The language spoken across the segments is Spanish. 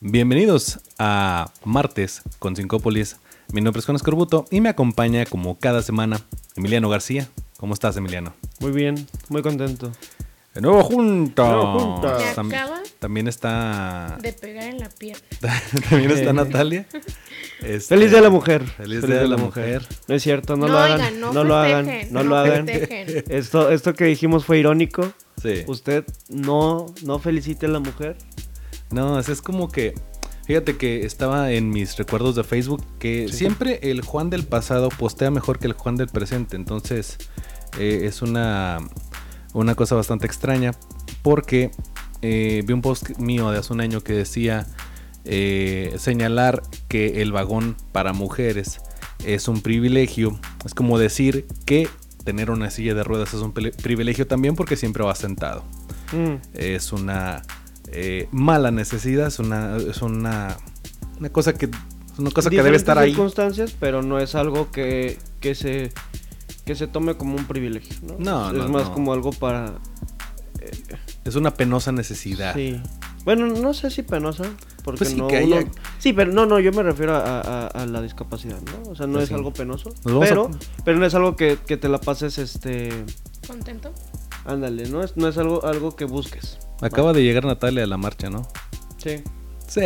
Bienvenidos a Martes con Sincópolis. Mi nombre es Juan Escorbuto y me acompaña como cada semana Emiliano García. ¿Cómo estás, Emiliano? Muy bien, muy contento. De nuevo juntos. nuevo juntos. Me Tam- acaba también está. de pegar en la pierna. también está Natalia. Este, Feliz Día de la Mujer. Feliz Día de la Mujer. No es cierto, no, No, lo hagan. oigan, no no lo hagan. festejen, No no lo hagan. festejen. Esto, esto que dijimos fue irónico. Sí. Usted no, no felicite a la mujer. No, es, como que. Fíjate que estaba en mis recuerdos de Facebook que Sí. siempre el Juan del pasado postea mejor que el Juan del presente. Entonces, eh, es una, una cosa bastante extraña. Porque eh, vi un post mío de hace un año que decía eh, señalar que el vagón para mujeres es un privilegio. Es como decir que tener una silla de ruedas es un privilegio también porque siempre va sentado Mm, es una eh, mala necesidad, es una, es una, una cosa que es una cosa que debe estar ahí. circunstancias, pero no es algo que, que se que se tome como un privilegio, ¿no? No, es no, más no. como algo para Es una penosa necesidad. sí. Bueno, no sé si penosa, porque Pues sí, no que haya- uno- Sí, pero no, no, yo me refiero a, a- a la discapacidad, ¿no? O sea, no Pues es sí. algo penoso, a- pero pero no es algo que, que te la pases este ¿Contento? Ándale, no es, no es algo, algo que busques. Acaba de llegar Natalia a la marcha, ¿no? Sí. Sí.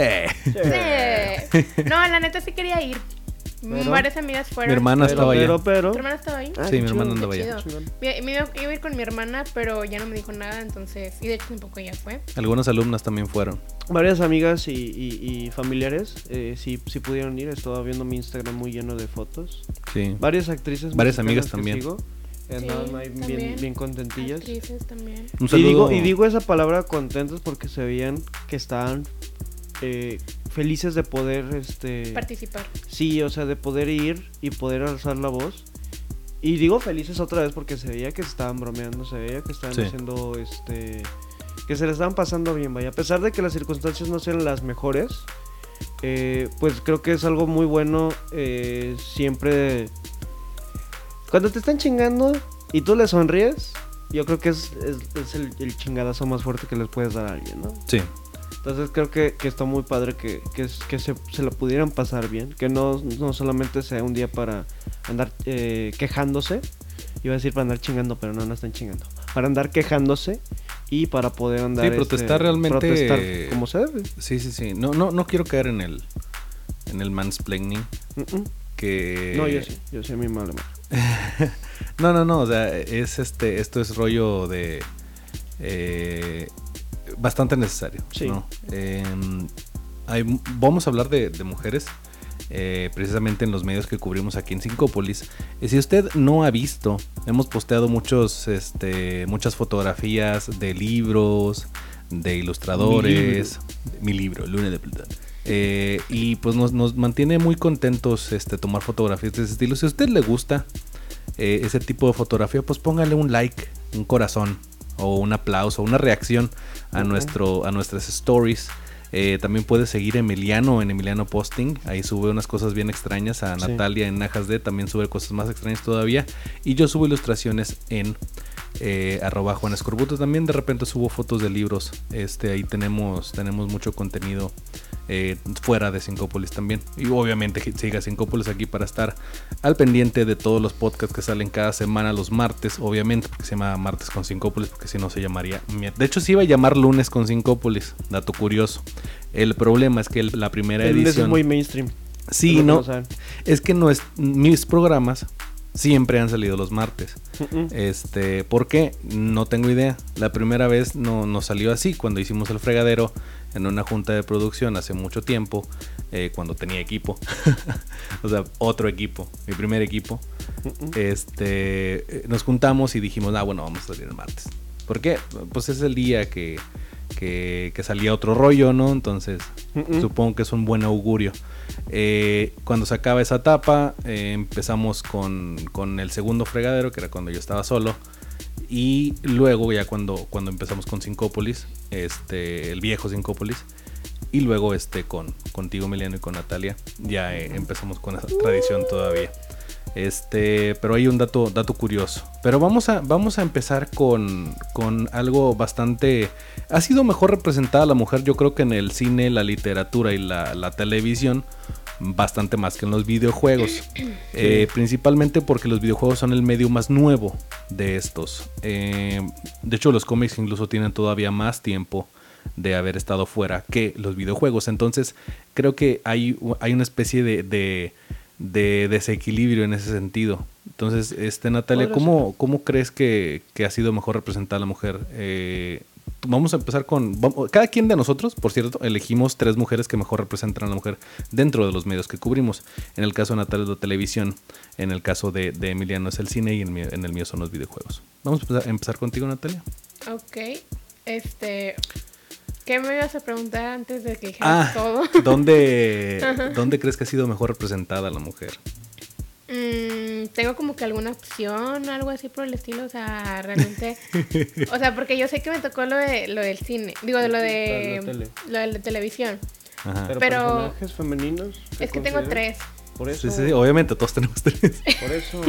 Sí. No, la neta sí quería ir. Pero- Varias amigas fueron. Mi hermana pero, estaba pero, allá. pero. ¿Tu hermana estaba ahí? Ah, Sí, mi chido, hermana andaba allá. Me, me iba, iba a ir con mi hermana, pero ya no me dijo nada, entonces. Y de hecho tampoco ella fue. Algunas alumnas también fueron. Varias amigas y, y- y familiares eh, sí, sí pudieron ir. Estaba viendo mi Instagram muy lleno de fotos. Sí. Varias actrices. Varias amigas que también. Sí, ahí bien, contentillas. Actrices también. Un Y digo, y digo esa palabra contentos porque se veían que estaban eh, felices de poder este Participar. Sí, o sea, de poder ir y poder alzar la voz. Y digo felices otra vez porque se veía que se estaban bromeando, se veía que estaban Sí. haciendo este que se le estaban pasando bien, vaya. A pesar de que las circunstancias no sean las mejores, eh, pues creo que es algo muy bueno eh, siempre cuando te están chingando y tú le sonríes, yo creo que es, es- es el, el chingadazo más fuerte que les puedes dar a alguien, ¿no? Sí. Entonces creo que, que está muy padre que, que, se, se la pudieran pasar bien, que no, no solamente sea un día para andar eh, quejándose, iba a decir para andar chingando, pero no, no están chingando, para andar quejándose y para poder andar... Sí, protestar realmente- Protestar como se debe. Sí, sí, sí. No, no, no quiero caer en el en el mansplaining que No, yo sí, yo sí a mi madre. no, no, no, o sea, es este, esto es rollo de eh, bastante necesario. Sí. ¿no? Eh, hay- vamos a hablar de, de mujeres, eh, precisamente en los medios que cubrimos aquí en Sincópolis. Y si usted no ha visto, hemos posteado muchos, este, muchas fotografías de libros, de ilustradores, mi libro, Luna de Plutón. Eh, y pues nos, nos mantiene muy contentos este, tomar fotografías de ese estilo. Si a usted le gusta eh, ese tipo de fotografía, pues póngale un like, un corazón, o un aplauso, una reacción a, nuestro, a nuestras stories. Eh, también puede seguir Emiliano en Emiliano Posting. Ahí sube unas cosas bien extrañas. A Sí. Natalia en Najas D también sube cosas más extrañas todavía. Y yo subo ilustraciones en eh, arroba Juan Escorbuto. También de repente subo fotos de libros. Este, ahí tenemos, tenemos mucho contenido eh, fuera de Sincópolis también. Y obviamente siga Sincópolis aquí para estar al pendiente de todos los podcasts que salen cada semana los martes, obviamente, porque se llama martes con Sincópolis, porque si no se llamaría... De hecho, se iba a llamar lunes con Sincópolis, dato curioso. El problema es que el- la primera El edición... es muy mainstream. Sí, no, es que no es, mis programas siempre han salido los martes. Este, ¿por qué? No tengo idea. La primera vez no nos salió así cuando hicimos el fregadero en una junta de producción hace mucho tiempo, eh, cuando tenía equipo. o sea, otro equipo, mi primer equipo. Este, eh, nos juntamos y dijimos, ah, bueno, vamos a salir el martes. ¿Por qué? Pues es el día que, que, que salía otro rollo, ¿no? Entonces, supongo que es un buen augurio. Eh, cuando se acaba esa etapa, eh, empezamos con, con el segundo fregadero, que era cuando yo estaba solo. Y luego, ya cuando, cuando empezamos con Sincópolis, este, el viejo Sincópolis. Y luego este con contigo, Emiliano, y con Natalia, ya eh, empezamos con esa tradición todavía. Este, pero hay un dato, dato curioso. Pero vamos a, vamos a empezar con, con algo bastante... Ha sido mejor representada la mujer, yo creo que en el cine, la literatura y la, la televisión, bastante más que en los videojuegos. Eh, principalmente porque los videojuegos son el medio más nuevo de estos. Eh, de hecho, los cómics incluso tienen todavía más tiempo de haber estado fuera que los videojuegos. Entonces, creo que hay, hay una especie de, de, de desequilibrio en ese sentido. Entonces, este Natalia, ¿cómo, ¿cómo crees que, que ha sido mejor representada la mujer? Eh, vamos a empezar con... vamos- cada quien de nosotros, por cierto, elegimos tres mujeres que mejor representan a la mujer dentro de los medios que cubrimos. En el caso de Natalia es la televisión, en el caso de, de Emiliano es el cine y en, mi- en el mío son los videojuegos. Vamos a empezar, empezar contigo, Natalia. Ok. Este. ¿Qué me ibas a preguntar antes de que dijeras Ah, todo? ¿dónde, ¿dónde crees que ha sido mejor representada la mujer? Mm, tengo como que alguna opción, algo así por el estilo, o sea, realmente, o sea, porque yo sé que me tocó lo de lo del cine, digo, de lo de la tele. lo de la televisión. Ajá. Pero, Pero- personajes femeninos. Es que tengo tres. Por eso. Sí, sí, sí, obviamente todos tenemos tres. Por eso.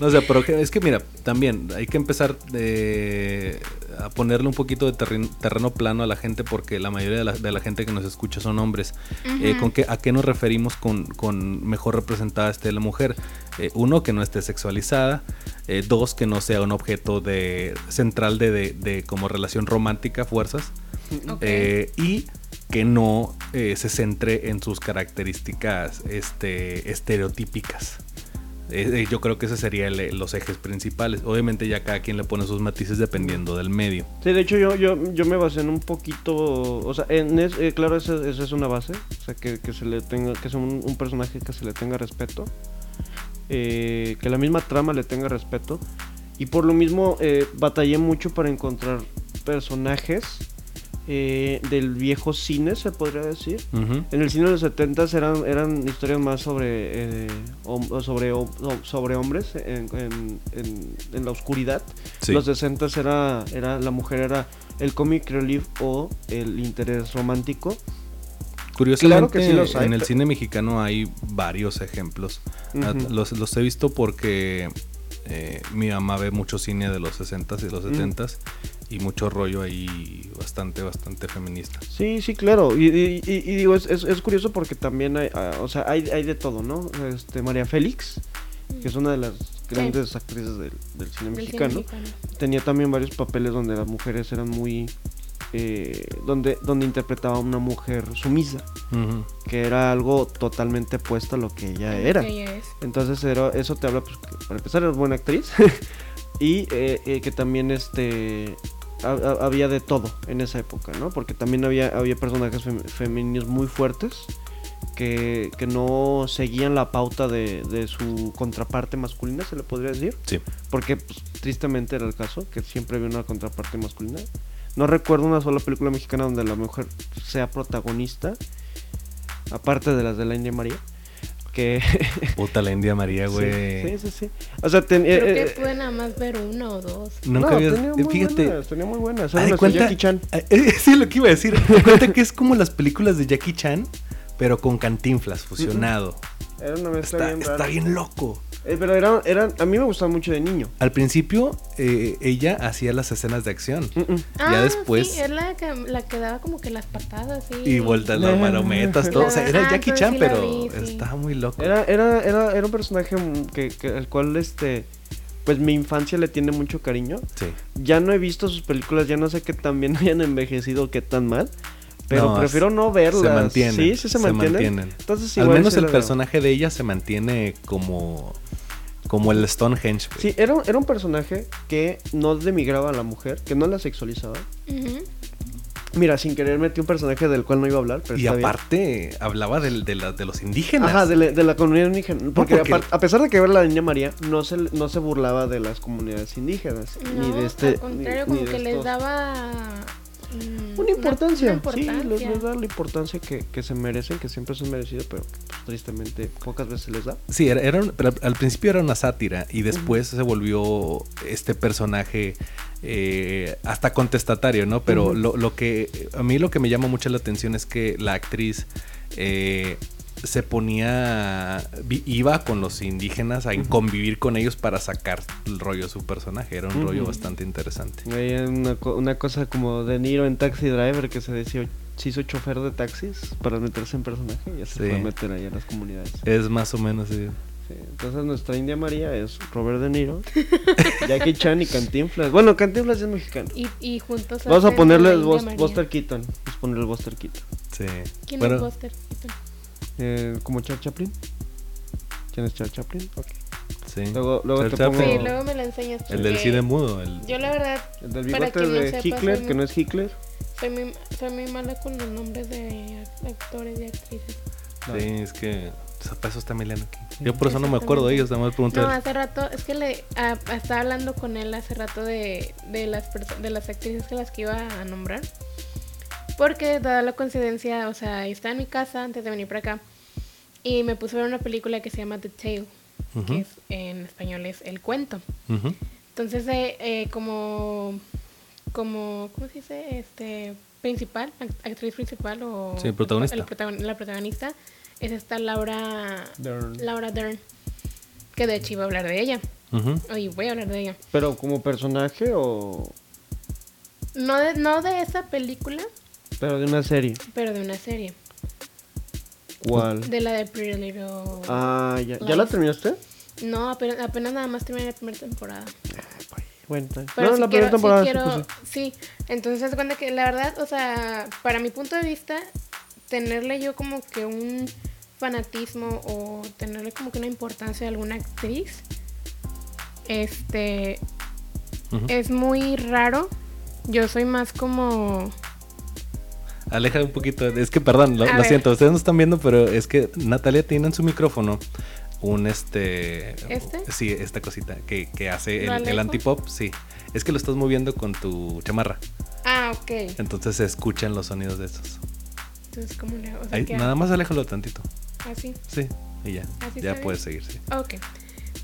No, o sea, pero es que mira, también hay que empezar eh, a ponerle un poquito de terreno, terreno plano a la gente porque la mayoría de la, de la gente que nos escucha son hombres. Eh, ¿con qué, ¿A qué nos referimos con, con mejor representada esté la mujer? Eh, uno, que no esté sexualizada. Eh, dos, que no sea un objeto de central de, de- de como relación romántica, fuerzas. Eh, y que no eh, se centre en sus características este, estereotípicas. Eh, eh, yo creo que esos serían el- los ejes principales. Obviamente ya cada quien le pone sus matices dependiendo del medio. Sí, de hecho yo, yo, yo me basé en un poquito, o sea, en es, claro, esa, es una base, o sea, que, que se le tenga, que sea un, personaje que se le tenga respeto, que la misma trama le tenga respeto, y por lo mismo batallé mucho para encontrar personajes eh, del viejo cine, se podría decir. En el cine de los 70 eran, eran historias más sobre, eh, hom- sobre, hom- sobre hombres en, en- en- en la oscuridad. Sí. Los 60 era, era la mujer era el comic relief o el interés romántico. Curiosamente, Claro que sí los hay, en el pero- cine mexicano hay varios ejemplos. Los, los he visto porque eh, mi mamá ve mucho cine de los 60s y los Mm. 70s y mucho rollo ahí bastante, bastante feminista. Sí, sí, claro. Y, y- y- y digo, es, es- es curioso porque también hay, ah, o sea, hay, hay de todo, ¿no? Este, María Félix, que es una de las grandes actrices del, del cine Del cine mexicano. mexicano. tenía también varios papeles donde las mujeres eran muy eh, donde donde interpretaba a una mujer sumisa que era algo totalmente opuesto a lo que ella era Que ella es. entonces era, eso te habla pues, que para empezar era buena actriz y eh, eh, que también este ha- ha- había de todo en esa época no porque también había había personajes fem- femeninos muy fuertes que, que no seguían la pauta de, de su contraparte masculina se le podría decir Sí. porque pues, tristemente era el caso, que siempre había una contraparte masculina. No recuerdo una sola película mexicana donde la mujer sea protagonista, aparte de las de la India María. Que. Puta la India María, güey. sí, sí, sí. O sea, ten- Creo eh, que eh, pude nada más ver una o dos. Nunca no, había- tenía muy fíjate, buenas, tenía muy buenas. de Era nuestro cuenta- Jackie Chan. eh, eh, sí, lo que iba a decir. De cuenta que es como las películas de Jackie Chan, pero con cantinflas fusionado. Era una mezcla Está, bien está rara. bien loco. Eh, pero eran, eran, a mí me gustaba mucho de niño. Al principio, eh, ella hacía las escenas de acción. Mm, mm. Ah, después- Sí, es la que, la que daba como que las patadas, sí. Y vueltas las marometas, todo. O sea, era Ah, Jackie Chan, sí pero vi, sí. estaba muy loco. Era, era, era, era un personaje que, que, al cual este. Pues mi infancia le tiene mucho cariño. Sí. Ya no he visto sus películas, ya no sé qué tan bien hayan envejecido o qué tan mal. Pero No, prefiero no verlas. Se mantienen. Sí, sí se, mantienen. mantienen. Entonces Al igual menos sí el veo. personaje de ella se mantiene como, como el Stonehenge. güey. Sí, era, un- era un personaje que no demigraba a la mujer, que no la sexualizaba. Mira, sin querer metí un personaje del cual no iba a hablar, pero y está bien. aparte hablaba de, la- de los indígenas. Ajá, de la, de la comunidad indígena. Porque, a pesar de que era la niña María, no se, no se burlaba de las comunidades indígenas. No, ni de este. al contrario, ni- ni como de que les daba... mm, Una importancia, una sí, les, importancia. les da la importancia que, que se merecen, que siempre se han merecido, pero que, pues, tristemente pocas veces les da. Sí, era, era un- pero al- principio era una sátira y después se volvió este personaje eh, hasta contestatario, ¿no? Pero lo, lo que a mí lo que me llama mucho la atención es que la actriz eh, se ponía, vi- iba con los indígenas a convivir con ellos para sacar el rollo de su personaje. Era un rollo Ujú. bastante interesante. Hay una, una cosa como De Niro en Taxi Driver que se decía, se hizo chofer de taxis para meterse en personaje y ya se Sí. fue a meter ahí a las comunidades. Es más o menos... Sí, Entonces nuestra India María es Robert De Niro, Jackie Chan y Cantinflas. Bueno, Cantinflas es mexicano. Y, y juntos. Vamos a ponerle el. Buster Keaton. Vamos a ponerle el Buster Keaton. Sí. ¿Quién Bueno, es Buster? Eh, ¿Como Charles Chaplin? ¿Quién es Charles Chaplin? Ok. sí. Luego, luego te pongo. Sí, luego me lo enseñas. El del cine mudo. El... Yo la verdad el del Para bigote no de sepa, Hitler, que no es Hitler. soy muy, soy muy mala con los nombres de actores y actrices. Sí, es que... para eso está Emiliano aquí. Yo por eso no me acuerdo de ellos, nada más pregunté. No, hace rato, es que le ah, estaba hablando con él hace rato de, de las de las actrices que las que iba a nombrar. Porque dada la coincidencia, o sea, estaba en mi casa antes de venir para acá y me puse a ver una película que se llama The Tale, que es, en español es El Cuento. Entonces, eh, eh, como, como, ¿cómo se dice? Este, principal, act- actriz principal o... Sí, protagonista. el protagon- la protagonista es esta Laura, Dern. Laura Dern, que de hecho iba a hablar de ella. Ujú. Hoy voy a hablar de ella. Pero como personaje o... No de, no de esa película, Pero de una serie. pero de una serie. ¿Cuál? De la de Pretty Little... Ah, ¿ya, ¿ya la terminaste? No, apenas, apenas nada más terminé la primera temporada. Bueno. Pero no, sí la quiero, primera temporada sí, sí, quiero- pues, sí. entonces cuenta que la verdad, o sea, para mi punto de vista, tenerle yo como que un fanatismo o tenerle como que una importancia a alguna actriz, este, es muy raro. Yo soy más como... Aleja un poquito. Es que, perdón, lo, lo siento, ustedes no están viendo, pero es que Natalia tiene en su micrófono un este. ¿Este? Sí, esta cosita que, que hace ¿Lo el, el antipop. Sí. Es que lo estás moviendo con tu chamarra. Ah, ok. Entonces se escuchan los sonidos de esos. Entonces, ¿cómo le hago? O sea, Ahí, ¿qué nada más aléjalo tantito. Así. Sí. Y ya. ¿Así Ya puedes seguir, sí. Ok.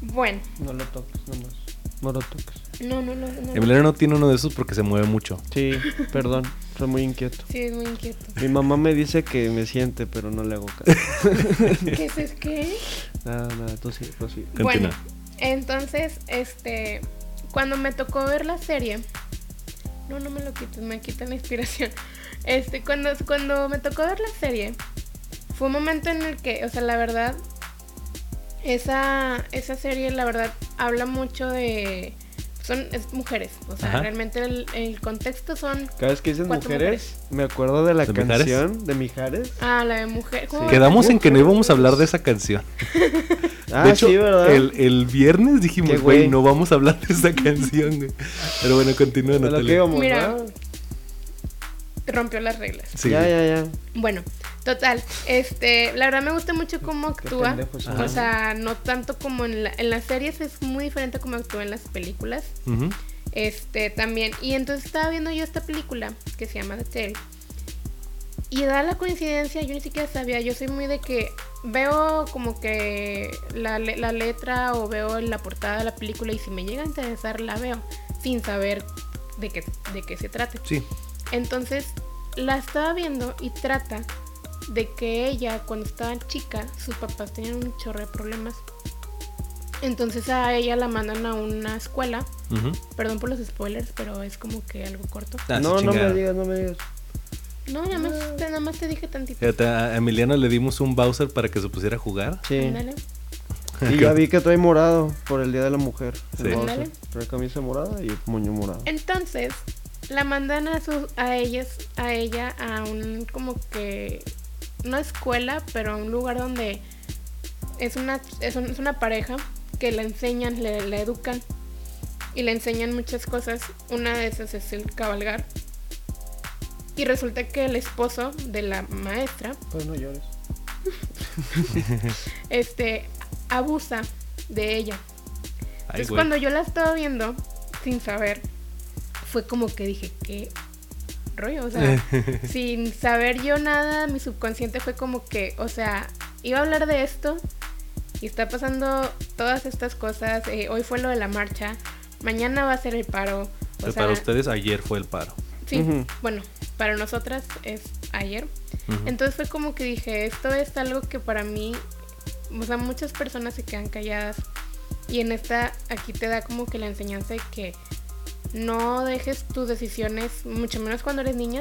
Bueno. No lo toques, nomás. No lo toques. No, no, no. no. Emiliano no tiene uno de esos porque se mueve mucho. Sí, perdón. Soy muy inquieto. Sí, es muy inquieto. Mi mamá me dice que me siente, pero no le hago caso. ¿Qué es es qué? nada, nada, tú sí, tú sí. Bueno, entonces, este, cuando me tocó ver la serie, no, no me lo quites, me quitan la inspiración. Este, cuando, cuando me tocó ver la serie, fue un momento en el que, o sea, la verdad, esa, esa serie, la verdad, habla mucho de, son, es mujeres, o sea, Ajá. realmente el, el contexto son, Cada vez que dices mujeres, me acuerdo de la ¿De Mijares? canción de Mijares. ah, la de mujer. ¿cómo Sí. Quedamos en que no íbamos a hablar de esa canción. Ah, de hecho, sí, ¿verdad? el, el viernes dijimos, güey, no vamos a hablar de esa canción, güey. Pero bueno, continúa, Natalia. Mira. Rompió las reglas. Sí. Ya, ya, ya. Bueno, total, este, la verdad me gusta mucho cómo actúa. O sea, no tanto como en, la- en las series, es muy diferente como actúa en las películas. Este, también. Y entonces estaba viendo yo esta película que se llama The Tale. Y da la coincidencia, yo ni siquiera sabía, yo soy muy de que veo como que la, la letra o veo la portada de la película y si me llega a interesar la veo, sin saber de qué, de qué se trate. Sí. Entonces la estaba viendo y trata de que ella, cuando estaba chica, sus papás tenían un chorro de problemas. Entonces a ella la mandan a una escuela. Ujú. Perdón por los spoilers, pero es como que algo corto. Ah, no, no me digas, no me digas. No, nada más, te, nada más te dije tantito. Fíjate, a Emiliano le dimos un Bowser para que se pusiera a jugar. Sí. Ándale. Y ya vi que trae morado por el Día de la Mujer. Sí. Ándale. Trae camisa morada y moño morado. Entonces, la mandan a sus, a ellas, a ella, a un como que una escuela, pero a un lugar donde es una, es, un- es una pareja que la enseñan, le, la educan y le enseñan muchas cosas. Una de esas es el cabalgar. Y resulta que el esposo de la maestra, Pues no llores. este, abusa de ella. Ay, Entonces cuando yo la estaba viendo, sin saber, fue como que dije, ¿qué rollo? O sea, sin saber yo nada, mi subconsciente fue como que, o sea, iba a hablar de esto y está pasando todas estas cosas. eh, hoy fue lo de la marcha, mañana va a ser el paro. O Pero sea, para ustedes ayer fue el paro. sí, bueno, para nosotras es ayer. Entonces fue como que dije, esto es algo que para mí, o sea, muchas personas se quedan calladas. Y en esta, aquí te da como que la enseñanza de que no dejes tus decisiones, mucho menos cuando eres niña,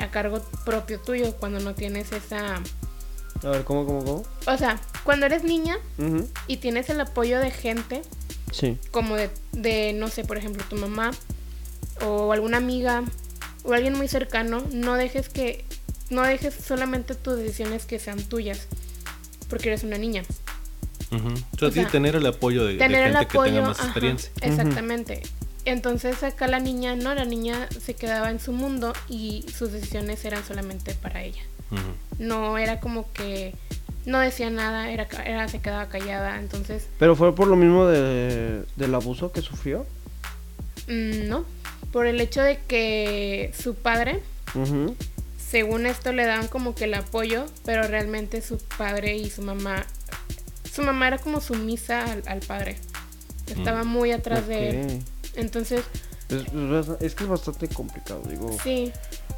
a cargo propio tuyo, cuando no tienes esa... A ver, ¿cómo, cómo, cómo? O sea, cuando eres niña y tienes el apoyo de gente, Sí. como de, de, no sé, por ejemplo, tu mamá o alguna amiga o alguien muy cercano, no dejes que, no dejes solamente tus decisiones que sean tuyas, porque eres una niña. Ujú. O sea, O sí, sea, tener el apoyo de, de Tener el gente que apoyo, tenga más ajá, experiencia. exactamente. Entonces acá la niña, no, la niña se quedaba en su mundo y sus decisiones eran solamente para ella. No era como que no decía nada, era, ca- era se quedaba callada, entonces Pero fue por lo mismo de, del abuso que sufrió. mm, no, por el hecho de que su padre según esto le daban como que el apoyo, pero realmente su padre y su mamá, su mamá era como sumisa al, al padre. Estaba Mm. muy atrás de él. Entonces, Es, es- es que es bastante complicado, digo. sí,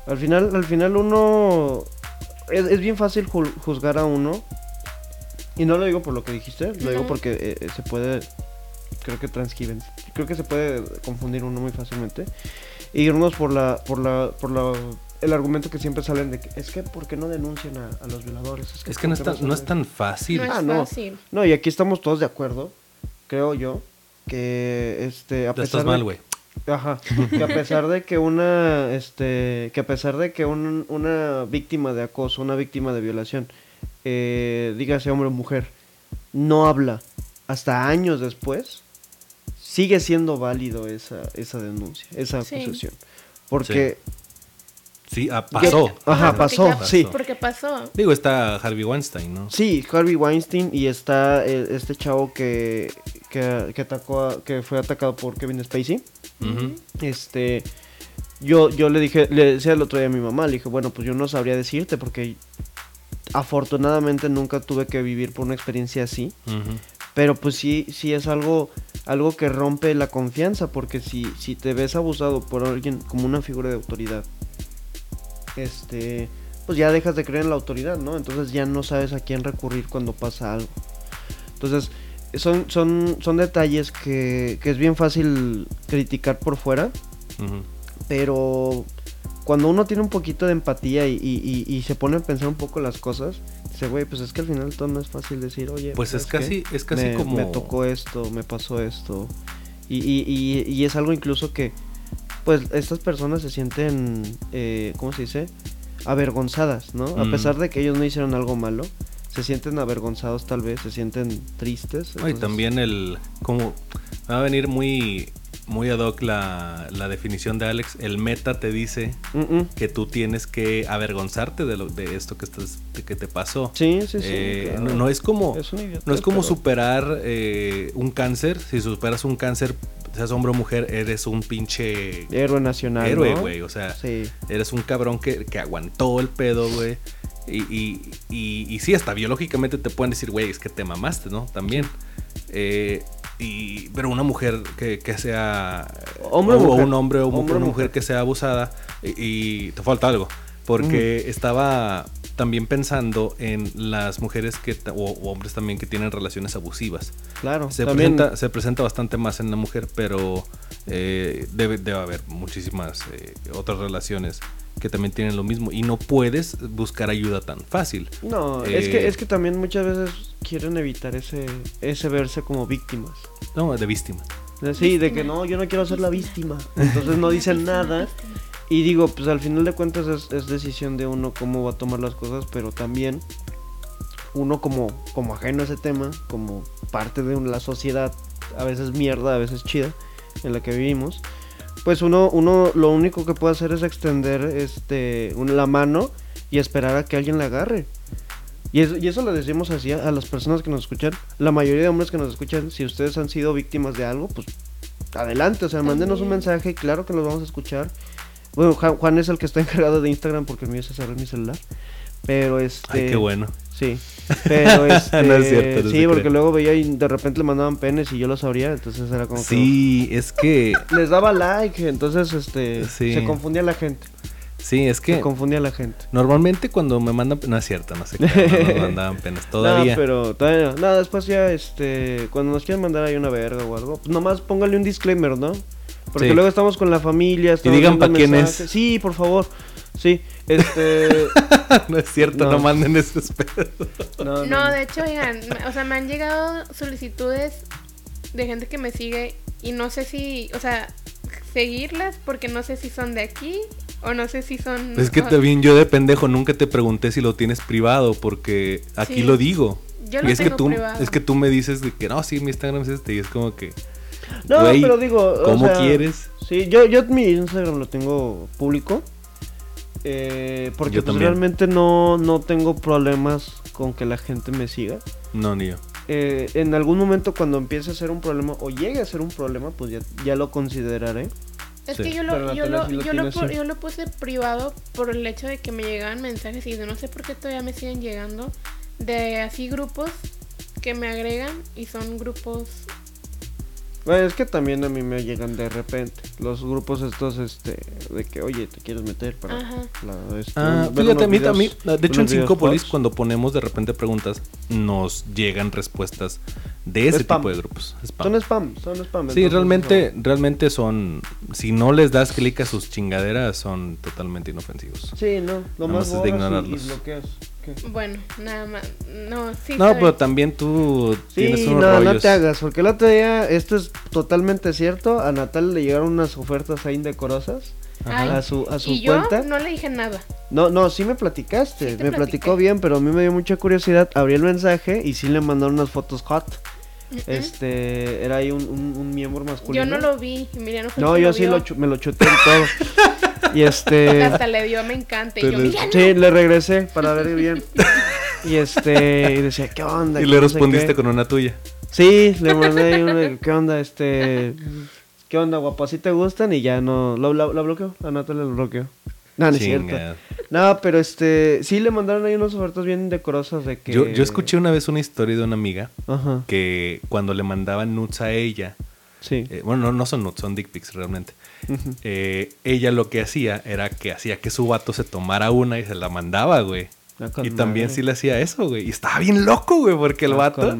Al final, al final uno es, es bien fácil ju- juzgar a uno. Y no lo digo por lo que dijiste, lo digo porque eh, eh, se puede, creo que transcriben, creo que se puede confundir uno muy fácilmente. Y irnos por la, por la, por la, el argumento que siempre salen de que es que ¿por qué no denuncian a, a los violadores? Es que no ¿por es tan, no es tan fácil. no es Ah, no. fácil. No, y aquí estamos todos de acuerdo, creo yo, que este a pesar estás de- mal, güey. Ajá, que a pesar de que una, este, que a pesar de que un- una víctima de acoso, una víctima de violación, eh, dígase hombre o mujer, no habla hasta años después, sigue siendo válido esa, esa denuncia, esa Sí. acusación. Porque, Sí, ah, pasó. ajá, porque pasó, ya- sí. Porque pasó. Digo, está Harvey Weinstein, ¿no? Sí, Harvey Weinstein y está eh, este chavo que, que, que atacó a- que fue atacado por Kevin Spacey. Este, yo, yo le dije, le decía el otro día a mi mamá, le dije, bueno, pues yo no sabría decirte porque afortunadamente nunca tuve que vivir por una experiencia así, pero pues sí, sí es algo, algo que rompe la confianza, porque si, si te ves abusado por alguien como una figura de autoridad, este, pues ya dejas de creer en la autoridad, ¿no? Entonces ya no sabes a quién recurrir cuando pasa algo. Entonces, son, son, son detalles que, que es bien fácil criticar por fuera, pero cuando uno tiene un poquito de empatía y, y- y- y se pone a pensar un poco las cosas, dice, güey, pues es que al final todo no es fácil decir, oye, Pues es casi, es casi me, como. me tocó esto, me pasó esto. Y, y- y- y es algo incluso que, pues estas personas se sienten, eh, ¿cómo se dice? Avergonzadas, ¿no? A Mm. pesar de que ellos no hicieron algo malo, se sienten avergonzados tal vez, se sienten tristes. Y entonces- también el. Como. Va a venir muy. Muy ad hoc la, la definición de Alex. El meta te dice que tú tienes que avergonzarte de, lo, de esto que, estás, de que te pasó. Sí, sí, sí. Eh, claro. no, no es como. Es No es como pero- superar eh, un cáncer. Si superas un cáncer, seas hombre o mujer, eres un pinche Héroe nacional. héroe, ¿no? güey. O sea, Sí. eres un cabrón que, que aguantó el pedo, güey. Y, y, y, y sí, hasta biológicamente te pueden decir, güey, es que te mamaste, ¿no? También. Eh, y, pero una mujer que, que sea. Hombre o o un hombre o Hombre una mujer. mujer que sea abusada. Y, y te falta algo. Porque estaba también pensando en las mujeres que ta- o, o hombres también que tienen relaciones abusivas. Claro. Se, también, presenta, se presenta bastante más en la mujer, pero eh, debe, debe haber muchísimas eh, otras relaciones que también tienen lo mismo. Y no puedes buscar ayuda tan fácil. No, Eh, es, que, es que también muchas veces quieren evitar ese, ese verse como víctimas. No, de víctima. Sí, de que no, yo no quiero ser la víctima. Entonces no dicen nada. Y digo, pues al final de cuentas es, es decisión de uno cómo va a tomar las cosas, pero también uno como, como ajeno a ese tema, como parte de la sociedad, a veces mierda, a veces chida, en la que vivimos, pues uno, uno lo único que puede hacer es extender este la mano y esperar a que alguien la agarre. Y eso, y eso lo decimos así a, a las personas que nos escuchan. La mayoría de hombres que nos escuchan, si ustedes han sido víctimas de algo, pues adelante, o sea, mándenos un mensaje, claro que los vamos a escuchar. Bueno, Juan, es el que está encargado de Instagram porque el mío se cerró mi celular. Pero este. Ay, qué bueno. Sí. Pero este. No es cierto, no sí, se porque cree. luego veía y de repente le mandaban penes y yo los abría, entonces era como Sí, es que. Les daba like, entonces este. Sí. Se confundía la gente. Sí, es Se que confunde a la gente. normalmente cuando me mandan... No es cierto, no sé qué. No nos mandaban penas todavía. No, pero todavía no. No, después ya, este, cuando nos quieran mandar ahí una verga o algo, pues nomás póngale un disclaimer, ¿no? Porque Sí. luego estamos con la familia. estamos digan viendo pa' quién es. Sí, por favor. Sí, este... no es cierto, no, No. manden esos pedos. no, No, de hecho, oigan, me- o sea, me han llegado solicitudes de gente que me sigue y no sé si, o sea, seguirlas porque no sé si son de aquí o no sé si son... Es que también yo de pendejo nunca te pregunté si lo tienes privado porque aquí Sí. lo digo. Yo y lo es que tú privado. es que tú me dices de que no, sí, mi Instagram es este y es como que No, güey, pero digo, o ¿cómo sea, quieres? Sí, yo, yo mi Instagram lo tengo público. eh, porque pues, realmente no, no tengo problemas con que la gente me siga. No, ni yo. Eh, en algún momento cuando empiece a ser un problema o llegue a ser un problema, pues ya, ya lo consideraré. Es Sí. que yo lo, yo, lo, sí lo yo, lo, tiene pu- así. yo lo puse privado por el hecho de que me llegaban mensajes y no sé por qué todavía me siguen llegando de así grupos que me agregan y son grupos Bueno, es que también a mí me llegan de repente los grupos estos, este, de que, oye, te quieres meter para Ajá. la, este, Ah, fíjate, a mí, a mí- videos- de hecho en videos bots. cuando ponemos de repente preguntas nos llegan respuestas de ese Spam. tipo de grupos. Spam. Son spam, son spam. Sí, entonces, realmente, realmente son, si no les das clic a sus chingaderas, son totalmente inofensivos. no. Sí, no, Nada nomás más es de y- y, ignorarlos. bloqueas. ¿Qué? Bueno, nada más. No, sí. No, pero también tú Sí, tienes unos no, rollos. no te hagas, porque el otro día, esto es totalmente cierto, a Natal le llegaron unas ofertas ahí indecorosas Ay, a su, a su y yo cuenta. no le dije nada. No, no, sí me platicaste, Sí me platiqué. platicó bien, pero a mí me dio mucha curiosidad, abrí el mensaje y sí le mandaron unas fotos hot. Este, era ahí un, un, un miembro masculino. Yo no lo vi. Emiliano No, yo lo sí lo me lo chuté y todo. y este... Hasta le dio me encanta. Y yo, le-. Sí, le regresé para ver bien. Y este, y decía, ¿qué onda? Y ¿Qué le respondiste qué?". con una tuya. Sí, le mandé ahí una, ¿qué onda? Este, ¿qué onda, guapo? ¿Así te gustan? Y ya no, lo, lo, lo bloqueó, a Natalia lo bloqueó. No, no es cierto. No, pero este, sí le mandaron ahí unas ofertas bien decorosas de que... Yo, yo escuché una vez una historia de una amiga Ajá, que cuando le mandaban nudes a ella, sí. eh, bueno, no, no son nudes, son dick pics realmente. Eh, ella lo que hacía era que hacía que su vato se tomara una y se la mandaba, güey. Ah, Y también madre. sí le hacía eso, güey. Y estaba bien loco, güey, porque el Ah, vato, el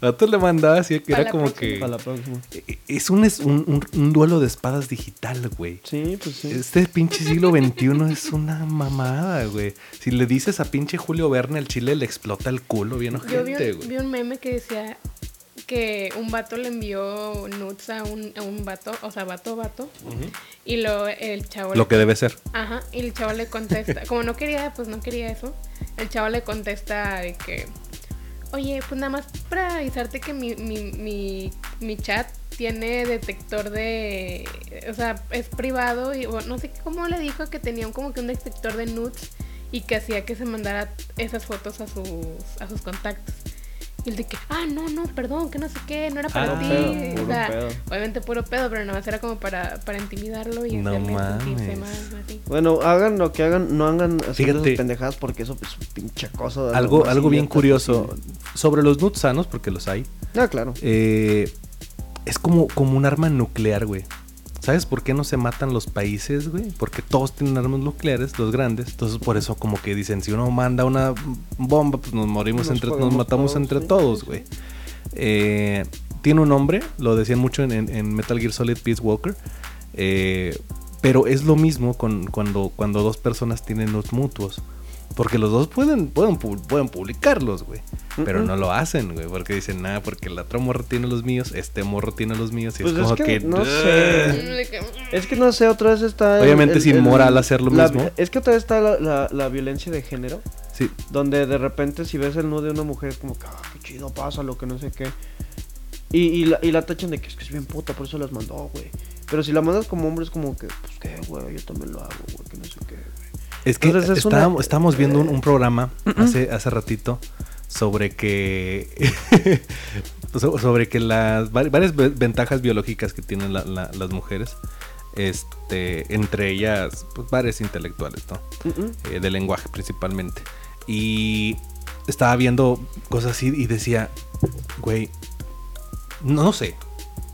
vato le mandaba así que Pa' era como próxima. que... Para la próxima. Eh, Es un, es un, un- un duelo de espadas digital, güey. Sí, pues sí. Este pinche siglo XXI es una mamada, güey. Si le dices a pinche Julio Verne, el chile le explota el culo bien Yo vi ojete, un, güey. vi un meme que decía que un vato le envió nudes a un, a un vato, o sea, vato, vato. Y lo, el chavo. Lo le- que debe ser. Ajá, y el chavo le contesta. Como no quería, pues no quería eso. El chavo le contesta de que. Oye, pues nada más para avisarte que mi, mi, mi, mi chat tiene detector de. O sea, es privado y bueno, no sé cómo le dijo que tenía un- como que un detector de nudes y que hacía que se mandara esas fotos a sus, a sus contactos. Y el de que, ah, no, no, perdón, que no sé qué, no era para Ah, ti. pedo, o sea, pedo. obviamente puro pedo, pero nada más era como para, para intimidarlo y No hacerle sentirse mames. más así. Bueno, hagan lo que hagan, no hagan así Fíjate. pendejadas porque eso pues pinche cosa. de Algo, algo bien curioso sobre los nudes sanos, porque los hay. Ah, claro. eh, es como, como un arma nuclear, güey. ¿Sabes por qué no se matan los países, güey? Porque todos tienen armas nucleares, los grandes. Entonces, por eso, como que dicen: si uno manda una bomba, pues nos morimos Nos entre, nos matamos todos, entre sí, todos, sí, güey. Eh, tiene un nombre, lo decían mucho en, en- en Metal Gear Solid Peace Walker. eh, pero es lo mismo con, cuando, cuando dos personas tienen nudes mutuos. Porque los dos pueden, pueden, pu- pueden publicarlos, güey. Pero no lo hacen, güey. Porque dicen, nada, porque el otro morro tiene los míos, este morro tiene los míos. Y Pues es es como que que. no sé. Es que no sé, otra vez está. Obviamente el- es el- inmoral hacer lo la- mismo. Es que otra vez está la, la- la violencia de género. Sí. Donde de repente, si ves el nudo de una mujer, como que, ah, qué chido pasa, lo que no sé qué. Y, y, la, y la tachan de que es que es bien puta, por eso las mandó, güey. Pero si la mandas como hombre, es como que, pues qué, güey, yo también lo hago, güey, que no sé qué. Es que Entonces es una- estábamos, estábamos viendo un, un programa hace, hace ratito sobre que so- sobre que las vari- varias ve- ventajas biológicas que tienen la- la- las mujeres, este, entre ellas, pues varias intelectuales, ¿no? Eh, de lenguaje principalmente. Y estaba viendo cosas así y decía, güey, no, no sé,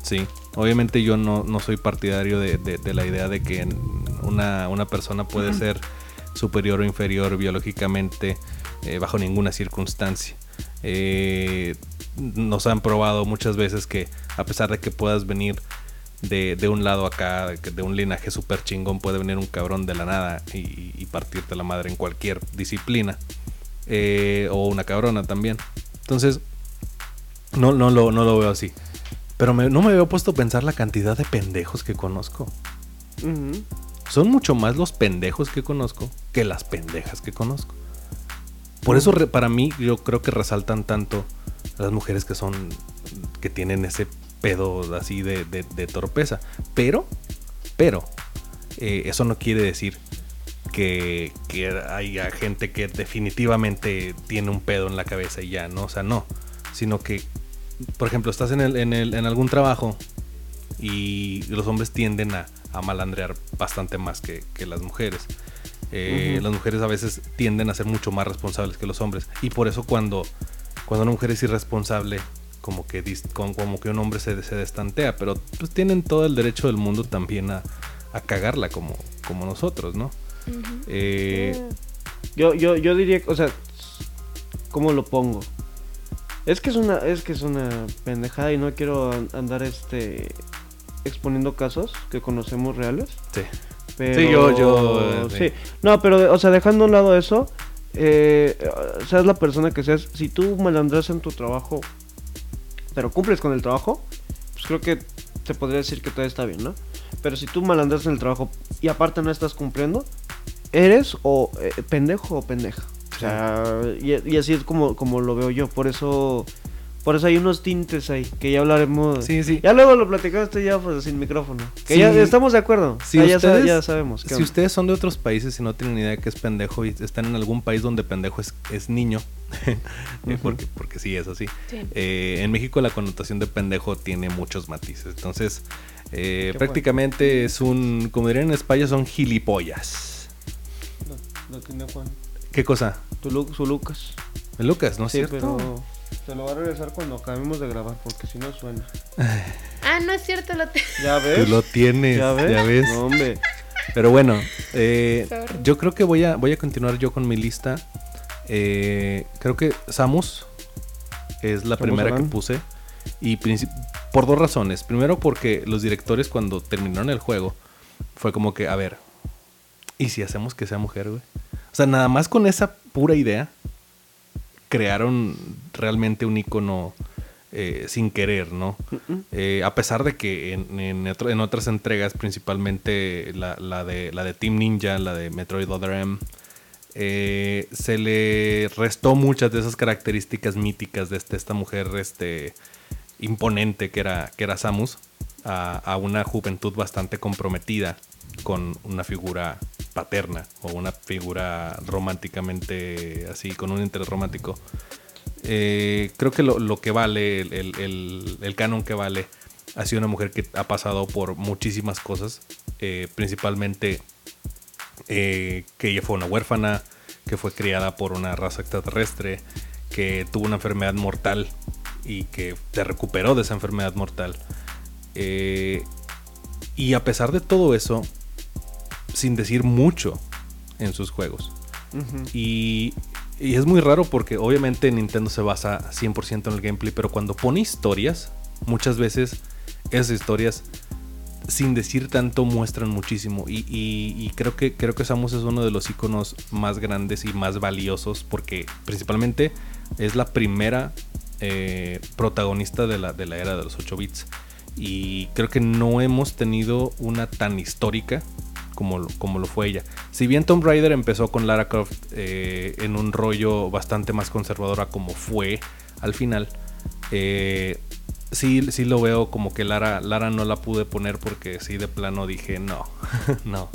sí. Obviamente yo no, no soy partidario de, de- de la idea de que un una, una persona puede ser superior o inferior biológicamente eh, bajo ninguna circunstancia. Eh, nos han probado muchas veces que a pesar de que puedas venir de, de un lado acá, de, un linaje súper chingón, puede venir un cabrón de la nada y, partirte la madre en cualquier disciplina. Eh, o una cabrona también. Entonces, no, no, lo, no lo veo así. Pero no me había puesto a pensar la cantidad de pendejos que conozco. Son mucho más los pendejos que conozco que las pendejas que conozco. Por eso para mí yo creo que resaltan tanto las mujeres que son que tienen ese pedo así de, de- de torpeza. Pero, pero, eh, eso no quiere decir que, que haya gente que definitivamente tiene un pedo en la cabeza y ya, ¿no? O sea, no. Sino que, por ejemplo, estás en, el, en, el- en algún trabajo y los hombres tienden a, a malandrear bastante más que, que las mujeres. Eh. Las mujeres a veces tienden a ser mucho más responsables que los hombres. Y por eso cuando, cuando una mujer es irresponsable, como que, como que un hombre se, se destantea. Pero pues tienen todo el derecho del mundo también a, a cagarla como, como nosotros, ¿no? Eh, Yo, yo, yo diría, o sea, ¿cómo lo pongo? Es que es una, es que es una pendejada y no quiero an- andar este exponiendo casos que conocemos reales. sí. Pero, Sí, yo- yo, eh, sí. No, pero, o sea, dejando a un lado eso, eh, seas la persona que seas, si tú malandras en tu trabajo, pero cumples con el trabajo, pues creo que te podría decir que todo está bien, ¿no? Pero si tú malandras en el trabajo y aparte no estás cumpliendo, eres o eh, pendejo o pendeja. O sea, y, y así es como, como lo veo yo. Por eso, por eso hay unos tintes ahí, que ya hablaremos. Sí, sí. Ya luego lo platicaste ya pues, sin micrófono. Que Sí. ya estamos de acuerdo. Si Ah, ya, sa- ustedes- ya sabemos. ¿qué Si onda? ustedes son de otros países y no tienen idea de qué es pendejo y están en algún país donde pendejo es, es niño, eh, porque, porque sí es así. Sí. Eh, en México la connotación de pendejo tiene muchos matices. Entonces, eh, prácticamente es un, como dirían en España, son gilipollas. Lo, lo tiene Juan. ¿Qué cosa? Tu su Lucas. Lucas, ¿no es sí, cierto? pero te lo va a regresar cuando acabemos de grabar, porque si no suena. Ah, no es cierto, lo te... ¿Ya ves? Tú lo tienes, ¿Ya ves? ya ves. No, hombre. Pero bueno, eh, yo creo que voy a, voy a continuar yo con mi lista. Eh, creo que Samus es la primera que puse. Y princip- por dos razones. Primero porque los directores cuando terminaron el juego fue como que, a ver, ¿y si hacemos que sea mujer, güey? O sea, nada más con esa pura idea crearon realmente un icono eh, sin querer, ¿no? Eh, a pesar de que en, en otro- en otras entregas, principalmente la, la de, la de Team Ninja, la de Metroid Other M, eh, se le restó muchas de esas características míticas de este- esta mujer este, imponente que era, que era Samus a, a una juventud bastante comprometida con una figura paterna o una figura románticamente así, con un interés romántico. Eh, creo que lo, que vale, el, el- canon que vale, ha sido una mujer que ha pasado por muchísimas cosas, eh, principalmente eh, que ella fue una huérfana, que fue criada por una raza extraterrestre, que tuvo una enfermedad mortal y que se recuperó de esa enfermedad mortal. Y a pesar de todo eso, sin decir mucho en sus juegos. Y, y es muy raro porque obviamente Nintendo se basa 100% en el gameplay, pero cuando pone historias, muchas veces esas historias sin decir tanto muestran muchísimo. Y, y- y creo que creo que Samus es uno de los iconos más grandes y más valiosos porque principalmente es la primera eh, protagonista de la, de la era de los 8 bits. Y creo que no hemos tenido una tan histórica como, lo- como lo fue ella. Si bien Tomb Raider empezó con Lara Croft eh, en un rollo bastante más conservadora como fue al final, eh, sí, sí lo veo como que Lara, Lara no la pude poner porque sí de plano dije no, no.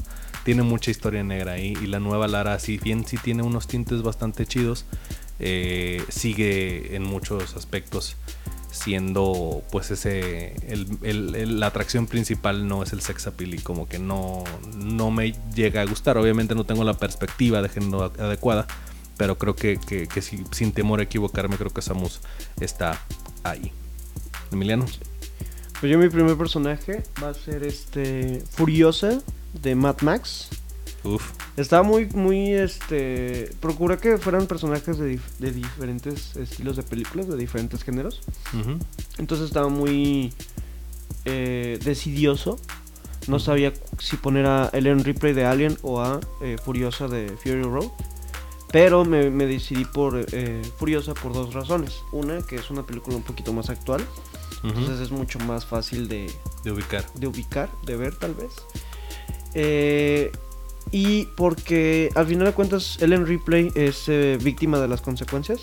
Tiene mucha historia negra ahí y la nueva Lara, si bien sí tiene unos tintes bastante chidos, eh, sigue en muchos aspectos siendo pues ese el- el- la atracción principal no es el sex appeal y como que no no me llega a gustar. Obviamente no tengo la perspectiva de género adecuada pero creo que, que- sin temor a equivocarme creo que Samus está ahí. Emiliano. Pues yo mi primer personaje va a ser este Furiosa de Mad Max. Uf. Estaba muy, muy, este... Procuré que fueran personajes de, dif- de diferentes estilos de películas, de diferentes géneros. Entonces estaba muy eh, decidioso. No sabía si poner a Ellen Ripley de Alien o a eh, Furiosa de Fury Road. Pero me, me decidí por eh, Furiosa por dos razones. Una, que es una película un poquito más actual. Entonces es mucho más fácil de, De ubicar. de ubicar, de ver tal vez. Eh, y porque al final de cuentas Ellen Ripley es eh, víctima de las consecuencias.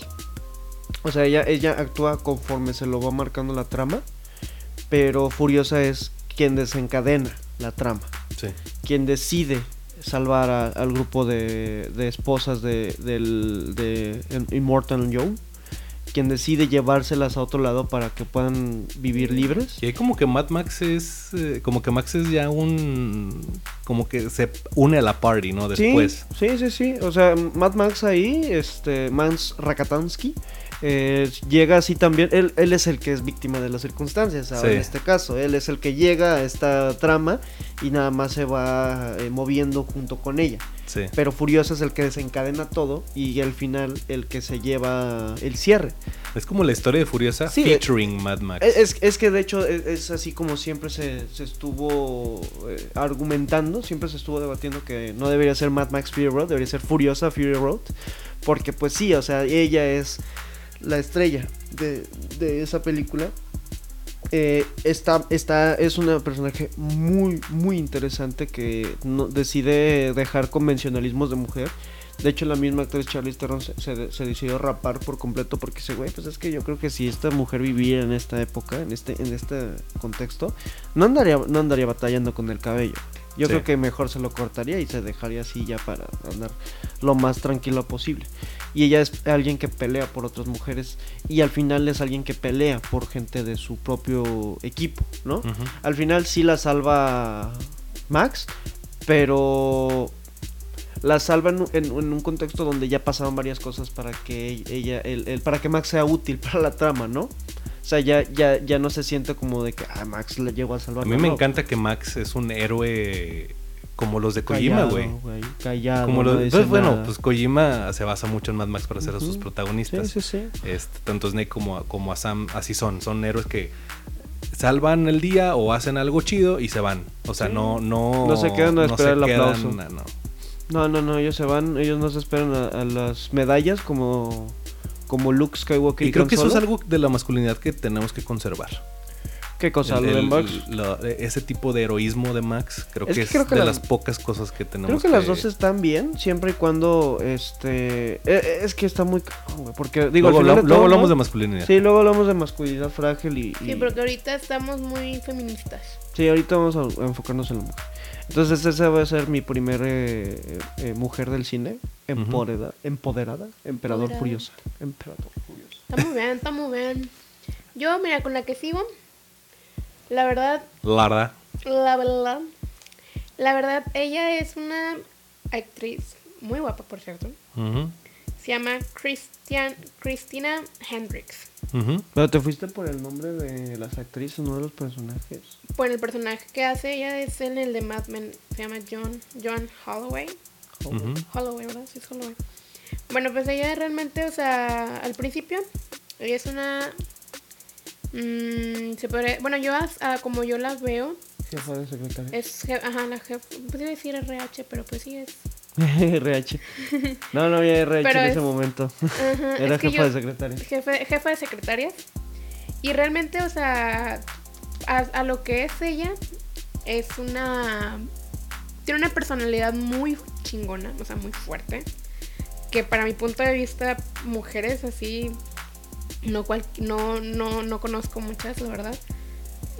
O sea, ella, ella actúa conforme se lo va marcando la trama. Pero Furiosa es quien desencadena la trama. Sí. Quien decide salvar a- al grupo de, de esposas de, del, de Immortal Joe. Quien decide llevárselas a otro lado para que puedan vivir libres. Y ahí como que Mad Max es... eh, como que Max es ya un... Como que se une a la party, ¿no? Después. Sí, sí, sí, sí. O sea, Mad Max ahí, este, Mans Rakatansky, eh, llega así también. Él, él es el que es víctima de las circunstancias, ahora Sí. en este caso. Él es el que llega a esta trama y nada más se va eh, moviendo junto con ella. Sí. Pero Furiosa es el que desencadena todo y al final el que se lleva el cierre. Es como la historia de Furiosa Sí, featuring Mad Max. Es, es- es que de hecho es, es así como siempre se, se estuvo eh, argumentando, siempre se estuvo debatiendo que no debería ser Mad Max Fury Road, debería ser Furiosa Fury Road, porque pues sí, o sea, ella es la estrella de, de esa película. Eh, está, es una personaje muy, muy interesante que no, decide dejar convencionalismos de mujer. De hecho, la misma actriz Charlize Theron se, se- se decidió rapar por completo porque dice, güey, pues es que yo creo que si esta mujer viviera en esta época, en este, en este contexto, no andaría, no andaría batallando con el cabello. Yo Sí. creo que mejor se lo cortaría y se dejaría así ya para andar lo más tranquilo posible. Y ella es alguien que pelea por otras mujeres y al final es alguien que pelea por gente de su propio equipo, ¿no? Al final sí la salva Max, pero la salva en, un- en- en un contexto donde ya pasaron varias cosas para que ella, el, el- para que Max sea útil para la trama, ¿no? O sea, ya, ya, ya no se siente como de que ah, Max le llegó a salvar. A mí me encanta que Max es un héroe como los de Kojima, güey. Callado. Como no los, dice pues bueno, nada. pues Kojima se basa mucho en Mad Max para hacer a sus protagonistas. Sí, sí, sí. Este, tanto Snake como, a- como a Sam así son. Son héroes que salvan el día o hacen algo chido y se van. O sea, Sí. no, no. No se quedan a esperar el aplauso. no, no. No, no, no, ellos se van, ellos no se esperan a, a las medallas como, como Luke Skywalker. Y creo Han que eso es algo de la masculinidad que tenemos que conservar. ¿Qué cosa? El- ¿Lo de el- Max? lo- ese tipo de heroísmo de Max creo Es que que es creo que de la- las pocas cosas que tenemos Creo que las dos están bien, siempre y cuando, este, eh, eh, es que está muy, güey, porque digo, luego, de luego todo, hablamos ¿no? de masculinidad. Sí, luego hablamos de masculinidad frágil y, y- Sí, porque ahorita estamos muy feministas. sí, ahorita vamos a, enfocarnos en la mujer. Entonces esa va a ser mi primer eh, eh, mujer del cine, empoderada, empoderada, emperador furioso, emperador furioso. Está muy bien, está muy bien. Yo, mira, con la que sigo, la verdad, Lara. la verdad, la verdad, ella es una actriz muy guapa, por cierto. Ujú, Se llama Christian, Christina Hendricks. ujú. Pero te fuiste por el nombre de las actrices, no de los personajes. Bueno, el personaje que hace ella es en el de Mad Men. Se llama John, John Holloway. Holloway, ¿verdad? Sí, es Holloway. Bueno, pues ella realmente, o sea, al principio, ella es una... mm, se podría- bueno, yo, as- ah, como yo la veo, Jefa de secretaria. es... je- Ajá, la jefa... Podría decir RH, pero pues sí es... RH. No, no había RH Pero en es- ese momento. Era es que jefa yo- de secretaria. jefe, jefa de secretarias. Y realmente, o sea, a, a lo que es ella, es una... Tiene una personalidad muy chingona, o sea, muy fuerte. Que para mi punto de vista, mujeres así, no, cual, no, no, no conozco muchas, la verdad.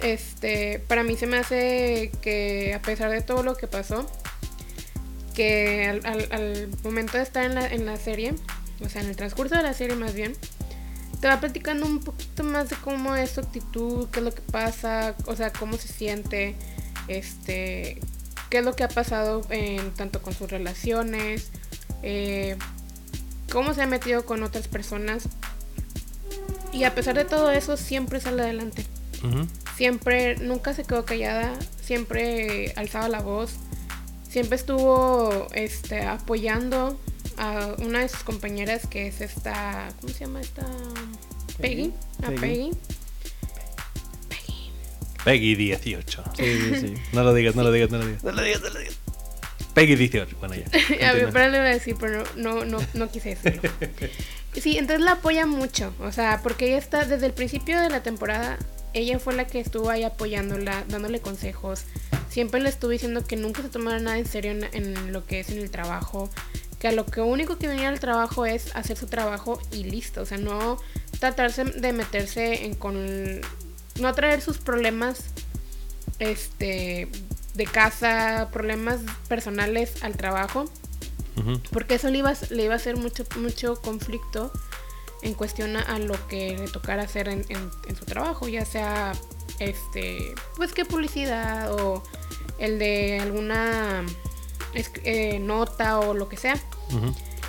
Este, para mí se me hace que a pesar de todo lo que pasó, que al, momento de estar en la, en la serie, o sea, en el transcurso de la serie más bien, te va platicando un poquito más de cómo es su actitud, qué es lo que pasa, o sea, cómo se siente, este, qué es lo que ha pasado en, tanto con sus relaciones, eh, cómo se ha metido con otras personas. Y a pesar de todo eso, siempre sale adelante. Siempre, nunca se quedó callada, siempre alzaba la voz, siempre estuvo este, apoyando a una de sus compañeras que es esta, ¿cómo se llama esta? Peggy, a Peggy. Peggy. Peggy 18. Sí, sí, sí. No lo digas, no lo digas, no lo digas. No lo digas, no lo digas. Peggy 18. Bueno, ya. A pero le iba a decir, pero no, no, no quise decirlo. Sí, entonces la apoya mucho, o sea, porque ella está desde el principio de la temporada, ella fue la que estuvo ahí apoyándola, dándole consejos. Siempre le estuvo diciendo que nunca se tomara nada en serio en, en lo que es en el trabajo, que a lo que único que venía al trabajo es hacer su trabajo y listo, o sea, no tratarse de meterse en con no traer sus problemas este de casa, problemas personales al trabajo porque eso le iba, a- le iba a hacer mucho, mucho conflicto en cuestión a, lo que le tocara hacer en, en- en su trabajo, ya sea este, pues qué publicidad o el de alguna eh, nota o lo que sea.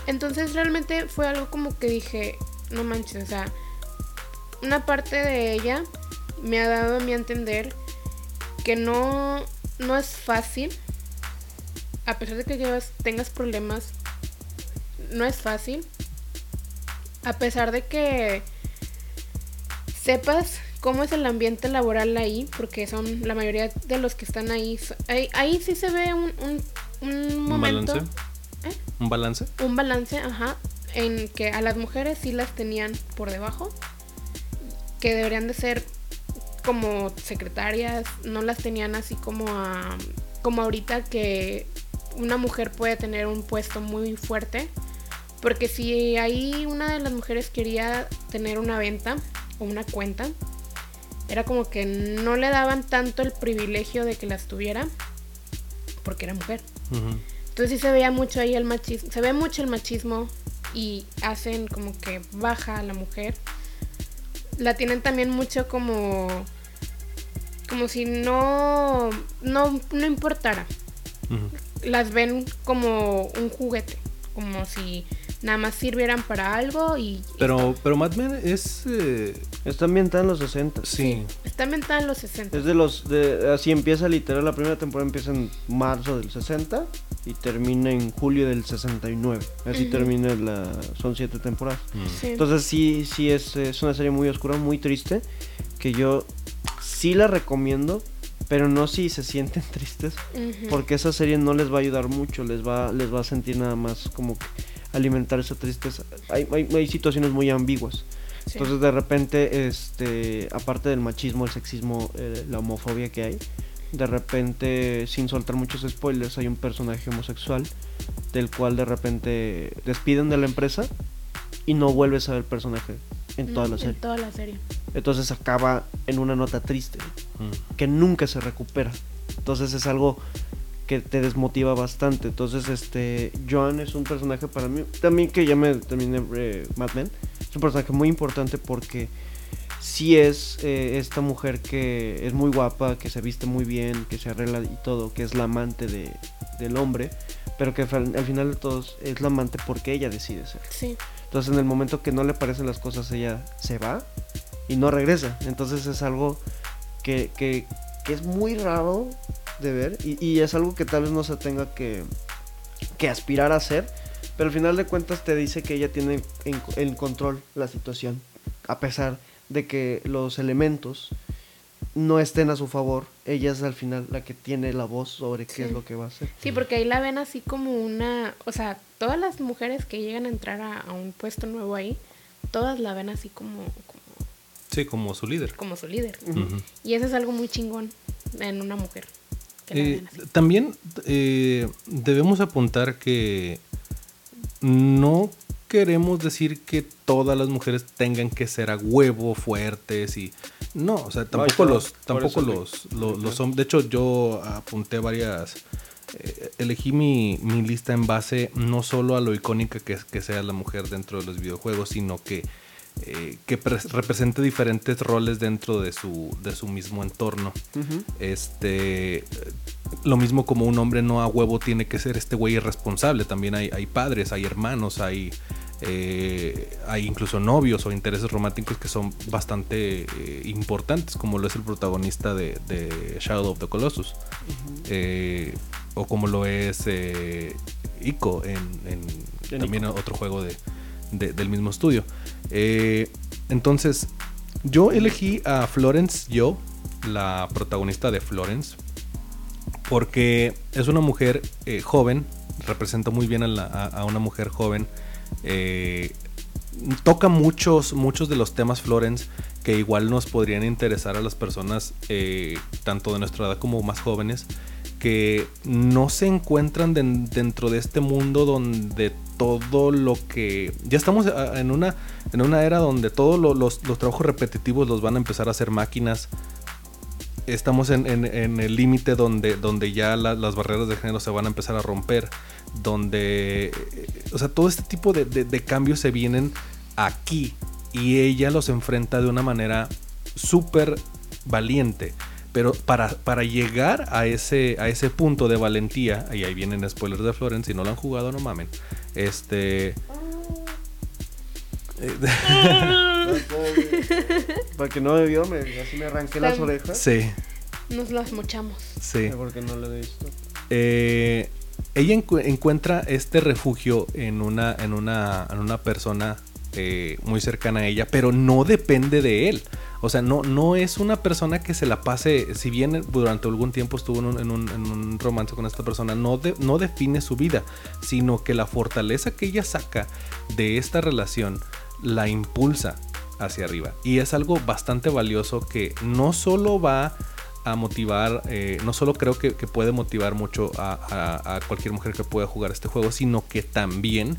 Entonces realmente fue algo como que dije, no manches, o sea, una parte de ella me ha dado a mí a entender que no, no es fácil, a pesar de que llevas- tengas problemas, no es fácil, a pesar de que sepas cómo es el ambiente laboral ahí, porque son la mayoría de los que están ahí, ahí, ahí sí se ve un, un, un ¿Un momento balance? ¿Eh? ¿Un balance? un balance, ajá, en que a las mujeres sí las tenían por debajo, que deberían de ser como secretarias, no las tenían así como a, como ahorita que una mujer puede tener un puesto muy fuerte, porque si ahí una de las mujeres quería tener una venta o una cuenta, era como que no le daban tanto el privilegio de que las tuviera, porque era mujer. Entonces sí se veía mucho ahí el machismo, se ve mucho el machismo y hacen como que baja a la mujer. La tienen también mucho como como si no no no importara. Las ven como un juguete, como si nada más sirvieran para algo y Pero, pero Mad Men es. eh, Está ambientada en los 60. sí. está inventada en los 60. Es de los. De, así empieza literal. La primera temporada empieza en marzo del 60 y termina en julio del 69. Así Ujú. termina la. Son siete temporadas. Mm. Sí. Entonces sí, sí es, es una serie muy oscura, muy triste. Que yo sí la recomiendo. Pero no si se sienten tristes. Porque esa serie no les va a ayudar mucho. Les va, les va a sentir nada más como que alimentar esa tristeza. Hay, hay, hay situaciones muy ambiguas. Sí. Entonces de repente, este, aparte del machismo, el sexismo, eh, la homofobia que hay, de repente, sin soltar muchos spoilers, hay un personaje homosexual del cual de repente despiden de la empresa y no vuelves a ver el personaje en toda la Mm, serie. En toda la serie. Entonces acaba en una nota triste, Mm. que nunca se recupera. Entonces es algo que te desmotiva bastante. Entonces, este, Joan es un personaje para mí, también que ya me terminé eh, Mad Men, es un personaje muy importante porque sí es eh, esta mujer que es muy guapa, que se viste muy bien, que se arregla y todo, que es la amante de, del hombre, pero que al, al final de todos es la amante porque ella decide ser. Sí. Entonces en el momento que no le parecen las cosas ella se va y no regresa. Entonces es algo que, que, que es muy raro de ver y, y es algo que tal vez no se tenga que, que aspirar a hacer. Pero al final de cuentas te dice que ella tiene en, en control la situación. A pesar de que los elementos no estén a su favor, ella es al final la que tiene la voz sobre qué Sí. es lo que va a hacer. Sí, porque ahí la ven así como una, o sea, todas las mujeres que llegan a entrar a, a un puesto nuevo ahí, todas la ven así como, como, Sí, como su líder. como su líder. Y eso es algo muy chingón en una mujer. Eh, también eh, debemos apuntar que no queremos decir que todas las mujeres tengan que ser a huevo fuertes y no, o sea, tampoco los tampoco los, lo- los, hom- de hecho yo apunté varias eh, elegí mi, mi lista en base no solo a lo icónica que, es- que sea la mujer dentro de los videojuegos, sino que eh, que pre- represente diferentes roles dentro de su, de su mismo entorno. Este, lo mismo como un hombre no a huevo tiene que ser este güey irresponsable. También hay, hay padres, hay hermanos, hay, eh, hay incluso novios o intereses románticos que son bastante eh, importantes, como lo es el protagonista de, de Shadow of the Colossus. Eh, o como lo es Ico en, en En también Ico. otro juego de, de- del mismo estudio. Eh, entonces, yo elegí a Florence Yo, la protagonista de Florence, porque es una mujer eh, joven, representa muy bien a, una mujer joven. eh, toca muchos, muchos de los temas Florence que igual nos podrían interesar a las personas, tanto de nuestra edad como más jóvenes, que no se encuentran den- dentro de este mundo donde todo lo que... Ya estamos en una, en una era donde todos lo- los, los trabajos repetitivos los van a empezar a hacer máquinas. Estamos en, en- el límite donde, donde ya la- las barreras de género se van a empezar a romper. Donde... O sea, todo este tipo de, de- de cambios se vienen aquí. Y ella los enfrenta de una manera súper valiente. Pero para, para llegar a ese, a ese punto de valentía, y ahí vienen spoilers de Florence, si no lo han jugado, no mamen. Este. eh, Para que no me vio, me, así me arranqué las orejas. sí, Nos las mochamos. sí. Porque no lo he visto. Eh, ella encu- encuentra este refugio en una, en una, en una persona eh, muy cercana a ella, pero no depende de él. O sea, no, no es una persona que se la pase, si bien durante algún tiempo estuvo en un, romance con esta persona, no, no define su vida, sino que la fortaleza que ella saca de esta relación la impulsa hacia arriba. Y es algo bastante valioso que no solo va a motivar, eh, no solo creo que, puede motivar mucho a cualquier mujer que pueda jugar este juego, sino que también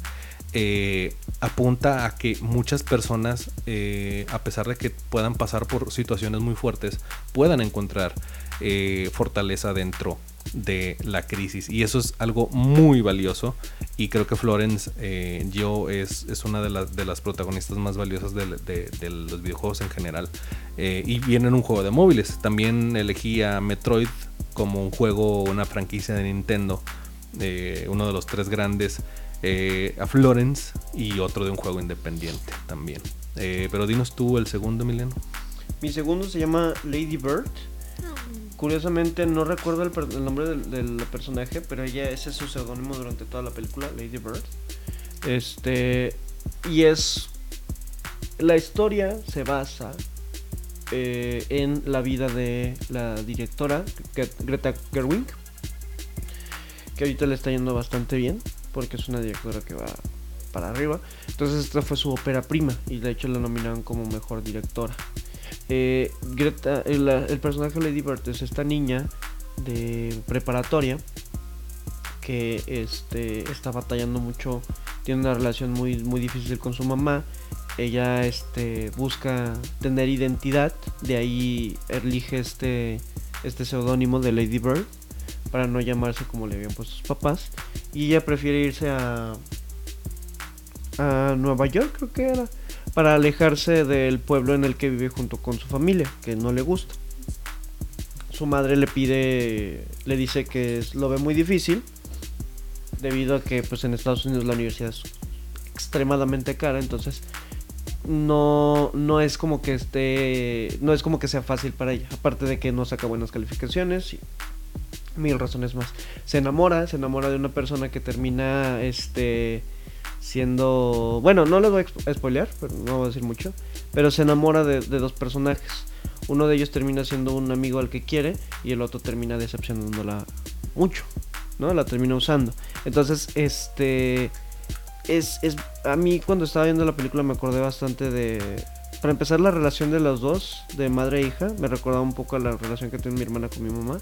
eh, apunta a que muchas personas, eh, a pesar de que puedan pasar por situaciones muy fuertes, puedan encontrar eh, fortaleza dentro de la crisis. Y eso es algo muy valioso. Y creo que Florence eh, yo es, es una de las, de las protagonistas más valiosas de, los videojuegos en general. Y viene en un juego de móviles. También elegí a Metroid como un juego, una franquicia de Nintendo. uno de los tres grandes. Eh, a Florence y otro de un juego independiente también. Eh, pero dinos tú el segundo, Emiliano. Mi segundo se llama Lady Bird. Curiosamente no recuerdo el, nombre del, del personaje, pero ella ese es su seudónimo durante toda la película, Lady Bird. Este y es la historia se basa eh, en la vida de la directora Gre- Greta Gerwig, que ahorita le está yendo bastante bien, porque es una directora que va para arriba. Entonces esta fue su ópera prima y de hecho la nominaron como mejor directora. Eh, Greta, el, el personaje de Lady Bird es esta niña de preparatoria que este, está batallando mucho, tiene una relación muy, muy difícil con su mamá. Ella este, busca tener identidad, de ahí elige este, este seudónimo de Lady Bird para no llamarse como le habían puesto sus papás. Y ella prefiere irse a, a Nueva York, creo que era, para alejarse del pueblo en el que vive junto con su familia, que no le gusta. Su madre le pide, le dice que es- lo ve muy difícil, debido a que pues en Estados Unidos la universidad es extremadamente cara, entonces no, no es como que esté, no es como que sea fácil para ella, aparte de que no saca buenas calificaciones mil razones más. Se enamora, se enamora de una persona que termina este siendo, bueno, no les voy a spoilear, pero no voy a decir mucho, pero se enamora de, de dos personajes. Uno de ellos termina siendo un amigo al que quiere y el otro termina decepcionándola mucho, ¿no? La termina usando. Entonces, este es, es a mí cuando estaba viendo la película me acordé bastante de para empezar la relación de los dos, de madre e hija, me recordaba un poco a la relación que tiene mi hermana con mi mamá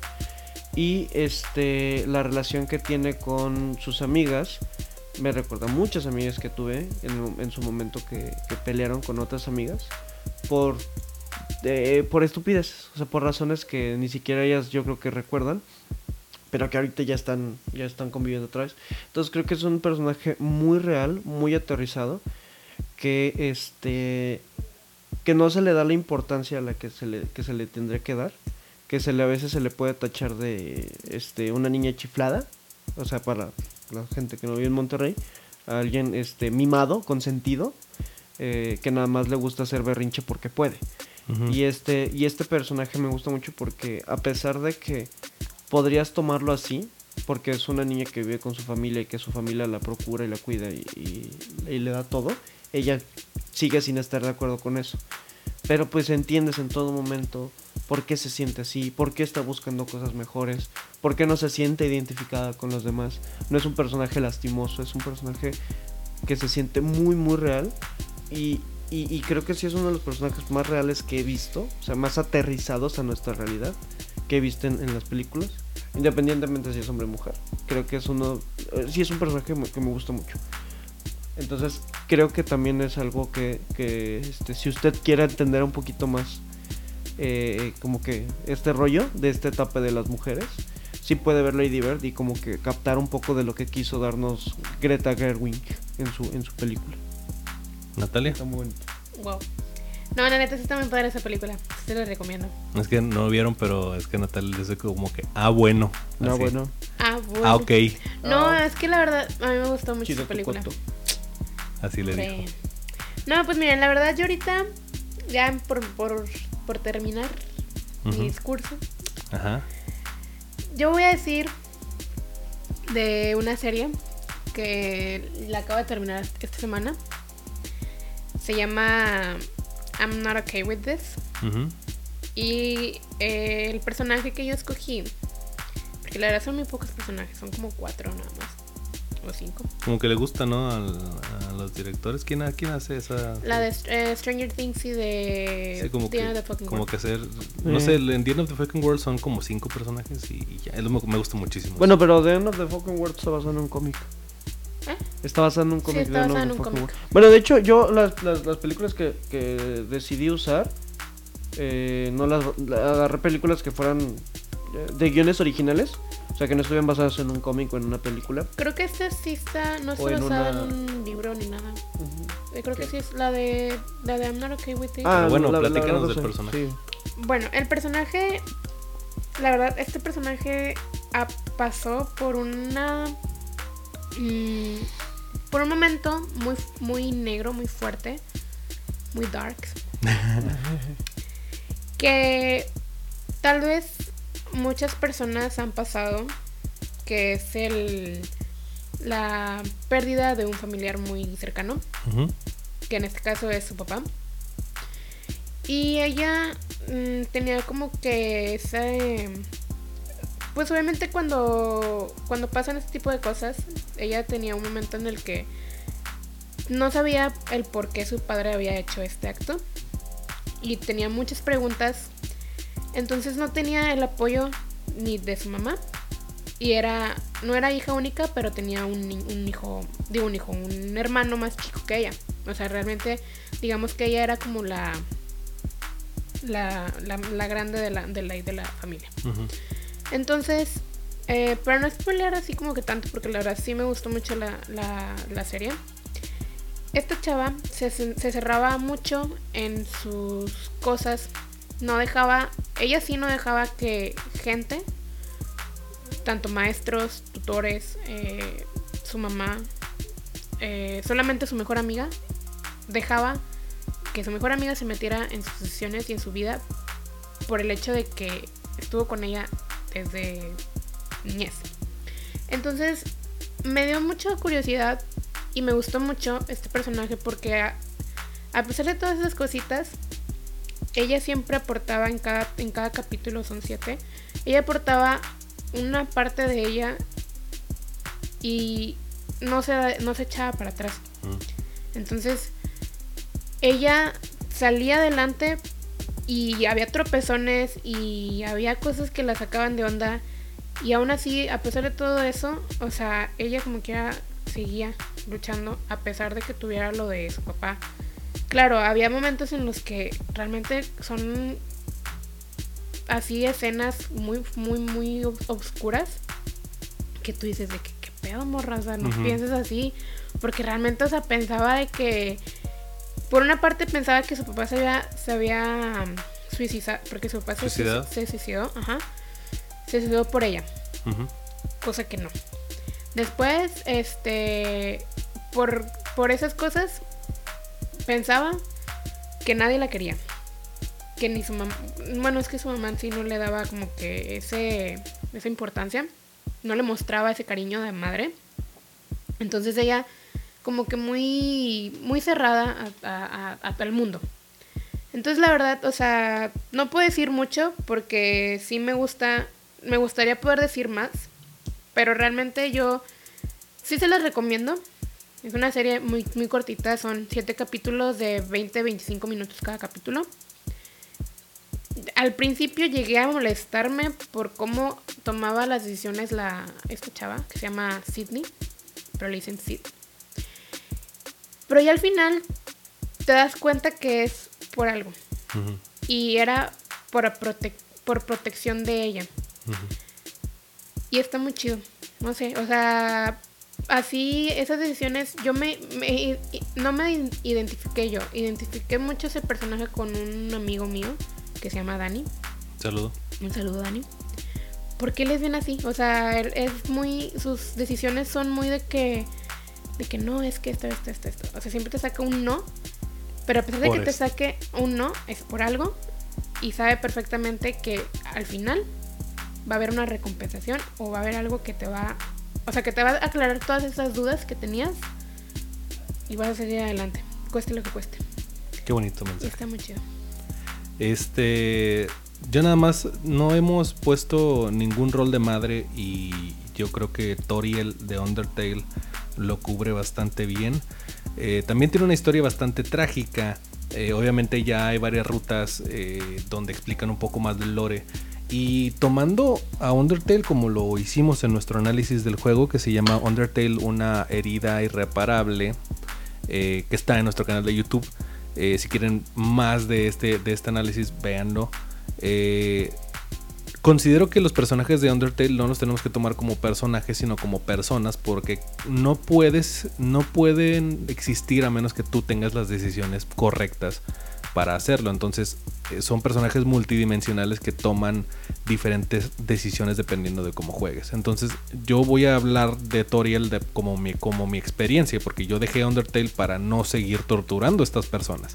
y este la relación que tiene con sus amigas me recuerda muchas amigas que tuve en, su momento que, que pelearon con otras amigas por eh, por estupideces, o sea, por razones que ni siquiera ellas yo creo que recuerdan, pero que ahorita ya están ya están conviviendo otra vez. Entonces creo que es un personaje muy real, muy aterrizado, que este que no se le da la importancia a la que se le que se le tendría que dar, que se le a veces se le puede tachar de este una niña chiflada, o sea, para la gente que no vive en Monterrey, a alguien este mimado, consentido, eh, que nada más le gusta hacer berrinche porque puede. Y este, y este personaje me gusta mucho porque a pesar de que podrías tomarlo así, porque es una niña que vive con su familia y que su familia la procura y la cuida y, y- y le da todo, ella sigue sin estar de acuerdo con eso. Pero pues entiendes en todo momento por qué se siente así, por qué está buscando cosas mejores, por qué no se siente identificada con los demás. No es un personaje lastimoso, es un personaje que se siente muy, muy real. Y, y- creo que sí es uno de los personajes más reales que he visto, o sea, más aterrizados a nuestra realidad que he visto en, en las películas, independientemente si es hombre o mujer. Creo que es uno, eh, sí es un personaje que me gusta mucho. Entonces, creo que también es algo que, que, este, si usted quiere entender un poquito más, eh, como que este rollo de esta etapa de las mujeres, sí puede ver Lady Bird y como que captar un poco de lo que quiso darnos Greta Gerwig en su, en su película. Natalia. Está muy bonito. Wow. No, la neta sí está muy padre esa película. Se la recomiendo. Es que no lo vieron, pero es que Natalia dice como que, ah, bueno. No, Así. bueno. Ah, bueno. Ah, ok. No, Ah. es que la verdad, a mí me gustó mucho Chido esa película. Así le Sí. dijo. No, pues miren, la verdad yo ahorita, ya por, por, por terminar mi discurso, Ajá. yo voy a decir de una serie que la acabo de terminar esta semana. Se llama I'm Not Okay With This. Ujú. Y eh, el personaje que yo escogí, porque la verdad son muy pocos personajes, son como cuatro nada más, o cinco. Como que le gusta, ¿no? Al- a los directores. ¿Quién, quién hace esa? La de eh, Stranger Things y de Sí, como The End que, of the Fucking como World. que hacer... No Eh. sé, en The End of the Fucking World son como cinco personajes y, y ya. Lo- me gusta muchísimo. Bueno, pero The End of the Fucking World está basado en un cómic. ¿Eh? Está basado en un Sí, cómic of basado en the un Fucking cómic. World. Bueno, de hecho, yo las, las, las películas que, que decidí usar, eh, no las la- agarré películas que fueran eh, de guiones originales. O sea, que no estuvieran basadas en un cómic o en una película. Creo que este sí está, no está basado una- en un libro ni nada. Eh, Creo que sí es la de, la de I'm Not Okay With This. Pero bueno, la- la platícanos verdad del personaje. Sí. Bueno, el personaje, la verdad, este personaje ah, pasó por una, mm, por un momento muy, muy negro, muy fuerte, muy dark, que tal vez muchas personas han pasado, que es el la pérdida de un familiar muy cercano que en este caso es su papá. Y ella mm, tenía como que ese... Pues obviamente cuando, cuando pasan este tipo de cosas, ella tenía un momento en el que no sabía el por qué su padre había hecho este acto. Y tenía muchas preguntas. Entonces no tenía el apoyo ni de su mamá. Y era, no era hija única, pero tenía un, hijo, digo un hijo, un hermano más chico que ella. O sea, realmente, digamos que ella era como la, la, la, la grande de la, de la, de la familia. Entonces, eh, para no spoilear así como que tanto, porque la verdad sí me gustó mucho la, la, la serie. Esta chava se, se cerraba mucho en sus cosas. No dejaba, ella sí no dejaba que gente, tanto maestros, tutores, eh, su mamá, eh, solamente su mejor amiga, dejaba que su mejor amiga se metiera en sus decisiones y en su vida por el hecho de que estuvo con ella desde niñez. Entonces, me dio mucha curiosidad y me gustó mucho este personaje porque a, a pesar de todas esas cositas, ella siempre aportaba en cada, en cada capítulo, son siete, ella aportaba una parte de ella y no se, no se echaba para atrás. Ujú. Entonces, ella salía adelante y había tropezones y había cosas que la sacaban de onda. Y aún así, a pesar de todo eso, o sea, ella como quiera seguía luchando a pesar de que tuviera lo de su papá. Claro, había momentos en los que realmente son así escenas muy, muy, muy obscuras que tú dices de que qué pedo, morra, o sea, no pienses así. Porque realmente, o sea, pensaba de que. Por una parte pensaba que su papá se había. Se había um, suicidado. Porque su papá se, ¿Suicidado? se suicidó. Ajá. Se suicidó por ella. Cosa que no. Después, este. Por, por esas cosas. Pensaba que nadie la quería. Que ni su mamá. Bueno, es que su mamá sí no le daba como que ese. esa importancia. no le mostraba ese cariño de madre. Entonces ella como que muy, muy cerrada a, a, todo el mundo. Entonces la verdad, o sea, no puedo decir mucho porque sí me gusta, me gustaría poder decir más, pero realmente yo sí se las recomiendo. Es una serie muy, muy cortita, son siete capítulos de 20-25 minutos cada capítulo. Al principio llegué a molestarme por cómo tomaba las decisiones la esta chava, que se llama Sidney, pero le dicen Sid. Pero ya al final te das cuenta que es por algo. Y era por, por protección de ella. Y está muy chido. No sé, o sea, así esas decisiones, yo me, no me identifiqué yo, identifiqué mucho ese personaje con un amigo mío que se llama Dani. Saludo. Un saludo, Dani. ¿Por qué les ven así? O sea, es muy, sus decisiones son muy de que, de que no, es que esto, esto, esto, esto. O sea, siempre te saca un no, pero a pesar de que te saque un no, es por algo y sabe perfectamente que al final va a haber una recompensación o va a haber algo que te va o sea, que te va a aclarar todas esas dudas que tenías y vas a seguir adelante, cueste lo que cueste. Qué bonito mensaje. está muy chido. Este, yo nada más no hemos puesto ningún rol de madre y yo creo que Toriel de Undertale lo cubre bastante bien. Eh, también tiene una historia bastante trágica. Eh, obviamente ya hay varias rutas eh, donde explican un poco más del lore. Y tomando a Undertale como lo hicimos en nuestro análisis del juego, que se llama Undertale una herida irreparable, eh, que está en nuestro canal de YouTube. Eh, si quieren más de este, de este análisis, véanlo. Eh, considero que los personajes de Undertale no los tenemos que tomar como personajes, sino como personas, porque no puedes, no pueden existir a menos que tú tengas las decisiones correctas para hacerlo. Entonces, eh, son personajes multidimensionales que toman diferentes decisiones dependiendo de cómo juegues. Entonces, yo voy a hablar de Toriel de, como, mi, como mi experiencia, porque yo dejé Undertale para no seguir torturando a estas personas.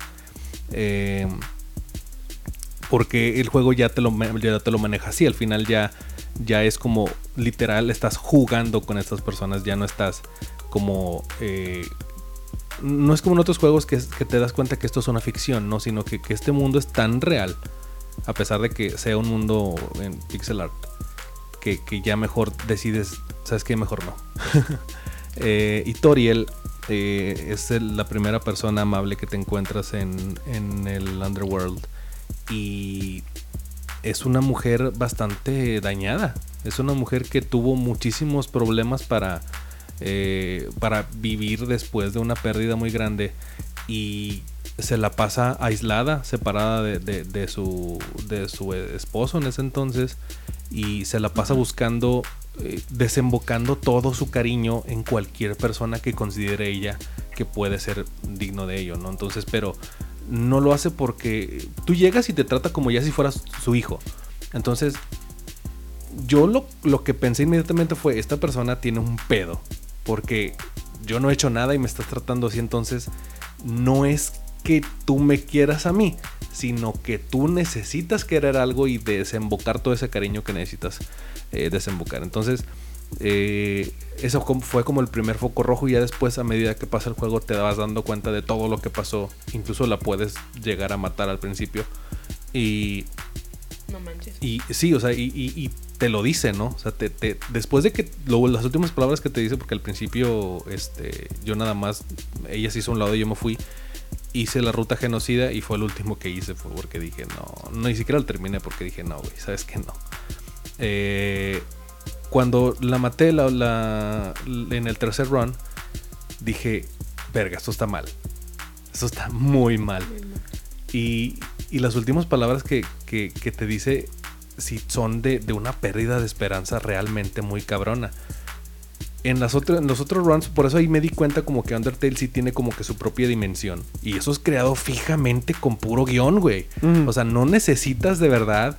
Eh, porque el juego ya te, lo, ya te lo maneja así, al final ya, ya es como literal, estás jugando con estas personas, ya no estás como eh, no es como en otros juegos que, te das cuenta que esto es una ficción, ¿no? Sino que, este mundo es tan real, a pesar de que sea un mundo en pixel art, que, ya mejor decides, ¿sabes qué? Mejor no. eh, y Toriel eh, es la primera persona amable que te encuentras en, en el Underworld. Y es una mujer bastante dañada. Es una mujer que tuvo muchísimos problemas para eh, para vivir después de una pérdida muy grande y se la pasa aislada, separada de, su, de su esposo en ese entonces y se la pasa buscando, eh, desembocando todo su cariño en cualquier persona que considere ella que puede ser digno de ello, ¿no? Entonces, pero no lo hace porque tú llegas y te trata como ya si fueras su hijo. Entonces, yo lo, lo que pensé inmediatamente fue, esta persona tiene un pedo porque yo no he hecho nada y me estás tratando así, entonces no es que tú me quieras a mí, sino que tú necesitas querer algo y desembocar todo ese cariño que necesitas eh, desembocar. Entonces, eh, eso fue como el primer foco rojo y ya después a medida que pasa el juego te vas dando cuenta de todo lo que pasó. Incluso la puedes llegar a matar al principio. Y... No manches. Y sí, o sea, y te lo dice, ¿no? O sea, te, después de que las últimas palabras que te dice, porque al principio este, yo nada más, ella se hizo un lado y yo me fui, hice la ruta genocida y fue el último que hice, fue porque dije, no, no ni siquiera lo terminé porque dije, no, güey, sabes que no. Eh, cuando la maté la, en el tercer run, dije, verga, esto está mal. Esto está muy mal. Y, y las últimas palabras que, que, que te dice si son de, una pérdida de esperanza realmente muy cabrona. En, las en los otros runs, por eso ahí me di cuenta como que Undertale sí tiene como que su propia dimensión. Y eso es creado fijamente con puro guion, güey. O sea, no necesitas de verdad.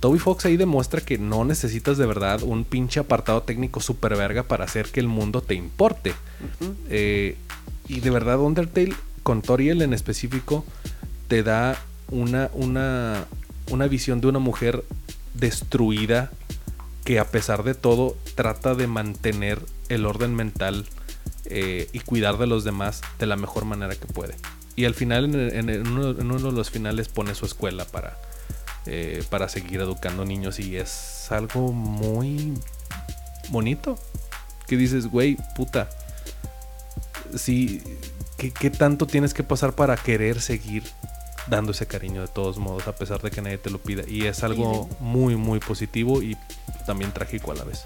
Toby Fox ahí demuestra que no necesitas de verdad un pinche apartado técnico super verga para hacer que el mundo te importe. Eh, y de verdad, Undertale, con Toriel en específico, te da una, una, una visión de una mujer destruida que a pesar de todo trata de mantener el orden mental eh, y cuidar de los demás de la mejor manera que puede. Y al final, en, uno, de los finales, pone su escuela para, eh, para seguir educando niños y es algo muy bonito. Que dices, güey, puta. Sí, ¿qué, tanto tienes que pasar para querer seguir dando ese cariño de todos modos, a pesar de que nadie te lo pida? Y es algo muy, muy positivo y también trágico a la vez.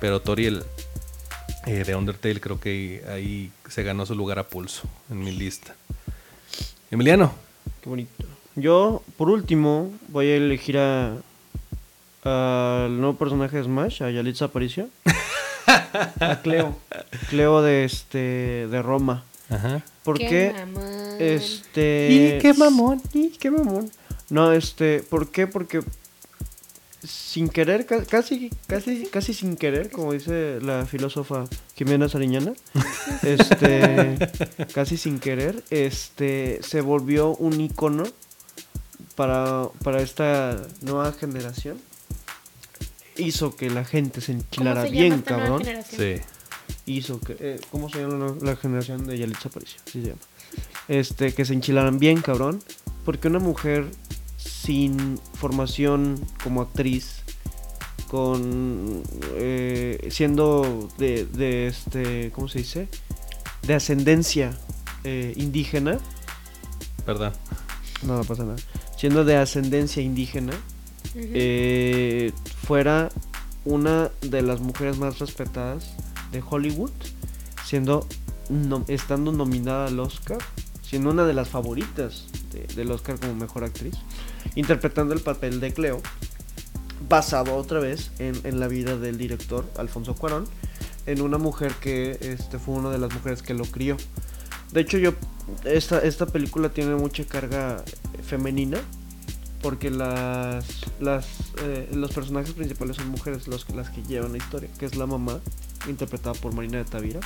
Pero Toriel eh, de Undertale creo que ahí se ganó su lugar a pulso en mi lista. Emiliano. Qué bonito. Yo, por último, voy a elegir a al nuevo personaje de Smash, a Yalitza Aparicio. a Cleo. Cleo de este de Roma. Ajá. ¿Por qué? Este. Y qué mamón, y qué mamón. No, este, ¿por qué? Porque sin querer, casi, casi, casi sin querer, como dice la filósofa Jimena Sariñana, este, casi sin querer, este, se volvió un icono para, para esta nueva generación. Hizo que la gente se enchilara bien, cabrón. Sí. Hizo que, eh, ¿cómo se llama la, generación de Yalitza Aparicio? se llama. Este, que se enchilaran bien, cabrón. Porque una mujer sin formación como actriz, con eh, siendo de, de, este, ¿cómo se dice? De ascendencia eh, indígena. Perdón. No, no pasa nada. Siendo de ascendencia indígena, eh, fuera una de las mujeres más respetadas de Hollywood, siendo estando nominada al Oscar, siendo una de las favoritas del Oscar como mejor actriz interpretando el papel de Cleo, basado otra vez en, la vida del director Alfonso Cuarón, en una mujer que este, fue una de las mujeres que lo crió. De hecho, yo esta, esta película tiene mucha carga femenina, porque las, las eh, los personajes principales son mujeres los, las que llevan la historia, que es la mamá, interpretada por Marina de Tavira.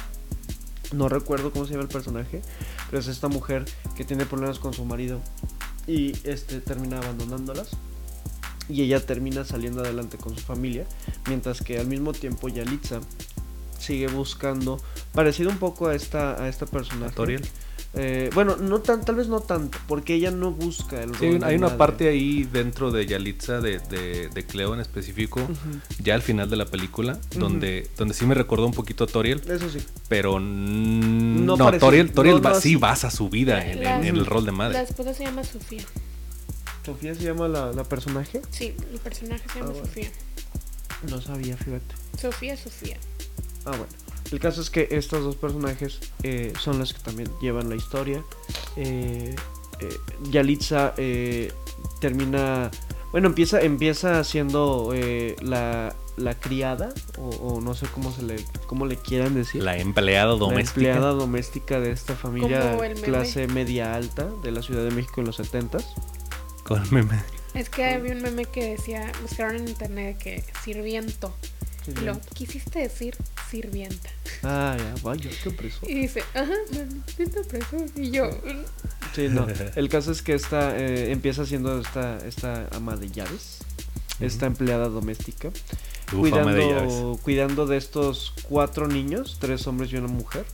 No recuerdo cómo se llama el personaje, pero es esta mujer que tiene problemas con su marido y este termina abandonándolas y ella termina saliendo adelante con su familia, mientras que al mismo tiempo Yalitza sigue buscando, parecido un poco a esta a esta personaje. Eh, bueno, no tan, tal vez no tanto, porque ella no busca el sí, hay una parte ahí dentro de Yalitza, de, de, Cleo en específico, ya al final de la película, donde, donde sí me recordó un poquito a Toriel. Eso sí. Pero no, Toriel, Toriel sí basa su vida en, el rol de madre. La esposa se llama Sofía. ¿Sofía se llama la, la personaje? Sí, el personaje se llama ah, Sofía. No sabía, fíjate. Sofía, Sofía. Ah, bueno. El caso es que estos dos personajes eh, son los que también llevan la historia. Eh, eh Yalitza eh, termina. Bueno, empieza, empieza siendo la, la, criada, o, no sé cómo se le, cómo le quieran decir. La empleada doméstica. La empleada doméstica de esta familia clase media alta de la Ciudad de México en los 70 Con meme. Es que había un meme que decía, buscaron en internet que sirviento. Lo quisiste decir sirvienta. Ah, ya, vaya, qué preso. Y dice, ajá, siento preso. Y yo. Sí, no. El caso es que esta eh, empieza siendo esta, esta ama de llaves, esta empleada doméstica, cuidando, de cuidando de estos cuatro niños, tres hombres y una mujer.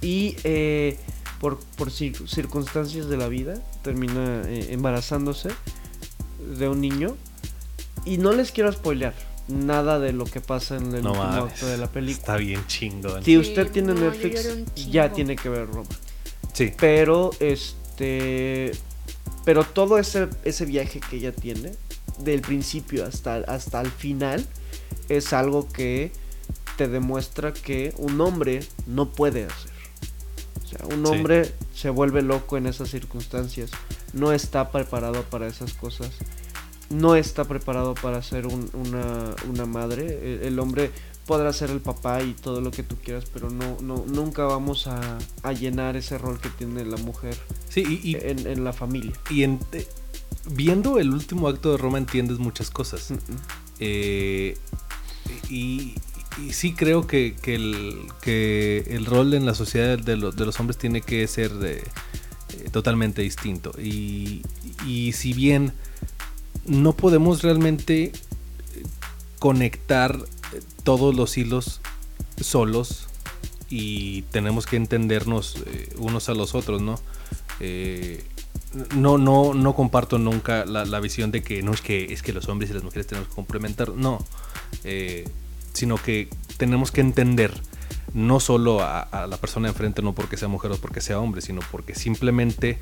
Y eh, por, por circunstancias de la vida termina eh, embarazándose de un niño. Y no les quiero spoilear nada de lo que pasa en el último acto de la película. Está bien chingón. Si usted tiene Netflix, ya tiene que ver Roma. Sí. Pero este pero todo ese, ese viaje que ella tiene, del principio hasta, hasta el final, es algo que te demuestra que un hombre no puede hacer. O sea, un hombre se vuelve loco en esas circunstancias, no está preparado para esas cosas no está preparado para ser una, madre. El, hombre podrá ser el papá y todo lo que tú quieras, pero no, no nunca vamos a, llenar ese rol que tiene la mujer sí, en, la familia. Y en, viendo el último acto de Roma entiendes muchas cosas. Eh, y, sí creo que, el, que el rol en la sociedad de, los hombres tiene que ser de, eh, totalmente distinto. Y, y si bien no podemos realmente conectar eh, todos los hilos solos y tenemos que entendernos eh, unos a los otros, ¿no? Eh, no, no, no comparto nunca la, visión de que no es que es que los hombres y las mujeres tenemos que complementar, no, Eh, sino que tenemos que entender no solo a la persona enfrente, no porque sea mujer o porque sea hombre, sino porque simplemente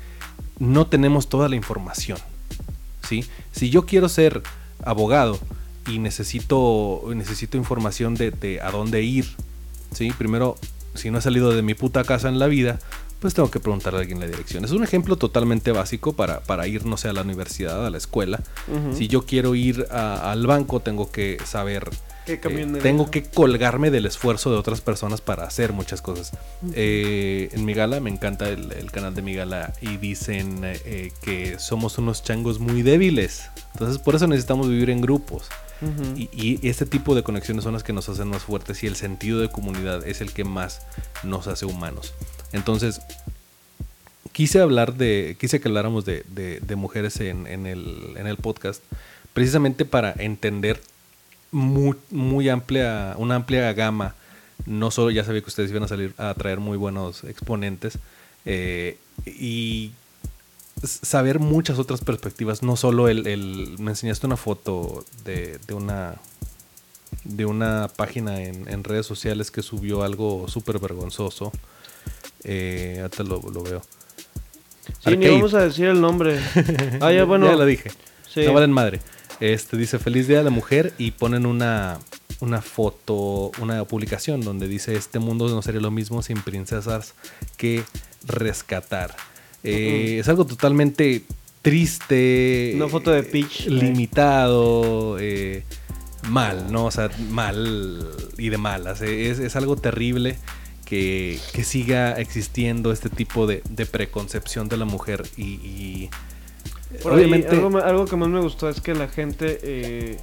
no tenemos toda la información. ¿Sí? Si yo quiero ser abogado y necesito, necesito información de, de a dónde ir, ¿sí? primero, si no he salido de mi puta casa en la vida, pues tengo que preguntarle a alguien la dirección. Es un ejemplo totalmente básico para, para ir, no sé, a la universidad, a la escuela. Si yo quiero ir a- al banco, tengo que saber ¿Qué eh, tengo que colgarme del esfuerzo de otras personas para hacer muchas cosas. Eh, en mi gala, me encanta el, el canal de mi gala y dicen eh, que somos unos changos muy débiles. Entonces por eso necesitamos vivir en grupos. Y, y este tipo de conexiones son las que nos hacen más fuertes y el sentido de comunidad es el que más nos hace humanos. Entonces, quise hablar de, quise que habláramos de, de- de mujeres en, en el, en el podcast, precisamente para entender muy, muy amplia, una amplia gama. No solo, ya sabía que ustedes iban a salir a traer muy buenos exponentes. eh, y saber muchas otras perspectivas, no solo el, el- me enseñaste una foto de, de una de una página en, en redes sociales que subió algo súper vergonzoso. Eh, ahorita lo, lo veo. Sí, ni vamos a decir el nombre. Ah, ya, bueno. Ya lo dije. Sí. No valen madre. Este dice Feliz Día de la Mujer y ponen una, una foto, una publicación donde dice este mundo no sería lo mismo sin princesas que rescatar. Eh, Es algo totalmente triste. Una foto de Peach, eh, Limitado. eh, mal, ¿no? O sea, mal y de malas. Es, es algo terrible que, que siga existiendo este tipo de, de preconcepción de la mujer y... y Por ahí, obviamente... algo, me- algo que más me gustó es que la gente eh,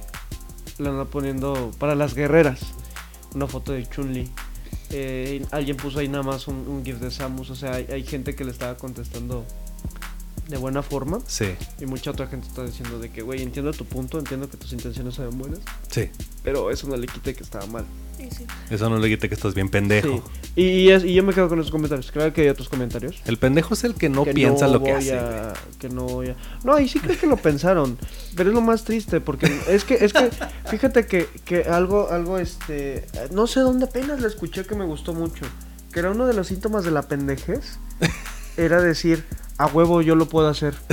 le anda poniendo para las guerreras una foto de Chun-Li. Eh, alguien puso ahí nada más un, un GIF de Samus. O sea, hay, hay gente que le estaba contestando de buena forma. Sí, Y mucha otra gente está diciendo de que, güey, entiendo tu punto, entiendo que tus intenciones eran buenas. sí. Pero eso no le quita que estaba mal. Sí, sí. Eso no le quita que estás bien pendejo. Sí. Y, y, es- y yo me quedo con esos comentarios. Claro que hay otros comentarios. El pendejo es el que no piensa lo que hace. a- que no voy a- No, y sí creo que lo pensaron. Pero es lo más triste porque es que, es que, fíjate que, que algo, algo, este, no sé dónde apenas le escuché que me gustó mucho. Que era uno de los síntomas de la pendejez. Era decir, a huevo yo lo puedo hacer.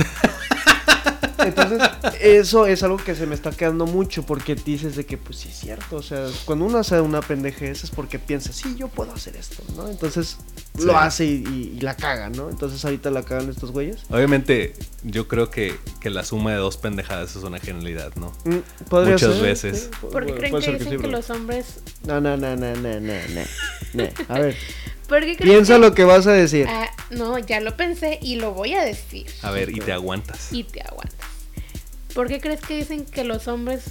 Entonces, eso es algo que se me está quedando mucho porque dices de que, pues sí es cierto, o sea, cuando uno hace una pendejez es porque piensa, sí, yo puedo hacer esto, ¿no? Entonces, Sí. lo hace y, y- y la caga, ¿no? Entonces, ahorita la cagan estos güeyes. Obviamente, yo creo que, que la suma de dos pendejadas es una genialidad, ¿no? Mm, podría Muchas ser, veces. sí, pu- ¿Por qué pu- creen que dicen sí, que bro. los hombres... No, no, no, no, no, no, no, no. A ver, ¿Por qué creen piensa que... lo que vas a decir. Ah, no, ya lo pensé y lo voy a decir. A ver, y te aguantas. Y te aguantas. ¿Por qué crees que dicen que los hombres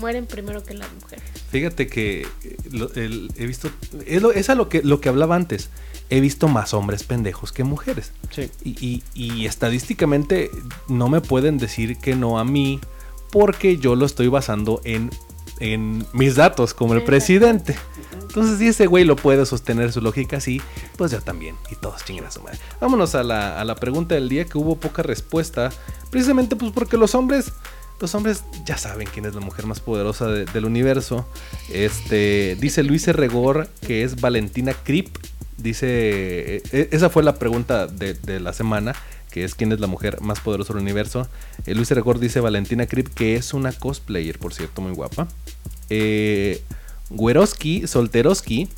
mueren primero que las mujeres? Fíjate que eh, lo- el- he visto. Es, lo, es a lo que, lo que hablaba antes. He visto más hombres pendejos que mujeres. Sí. Y, y- y estadísticamente no me pueden decir que no a mí porque yo lo estoy basando en, en mis datos como el presidente. Entonces, si ese güey lo puede sostener su lógica así, pues yo también. Y todos chinguen a su madre. Vámonos a la, a la pregunta del día que hubo poca respuesta. Precisamente pues porque los hombres... Los hombres ya saben quién es la mujer más poderosa de- del universo. Este dice Luis Regor que es Valentina Krip. Dice, e- esa fue la pregunta de, de la semana, que es quién es la mujer más poderosa del universo. Eh, Luis Regor dice Valentina Krip, que es una cosplayer, por cierto, muy guapa. Eh, Güeroski, Solteroski,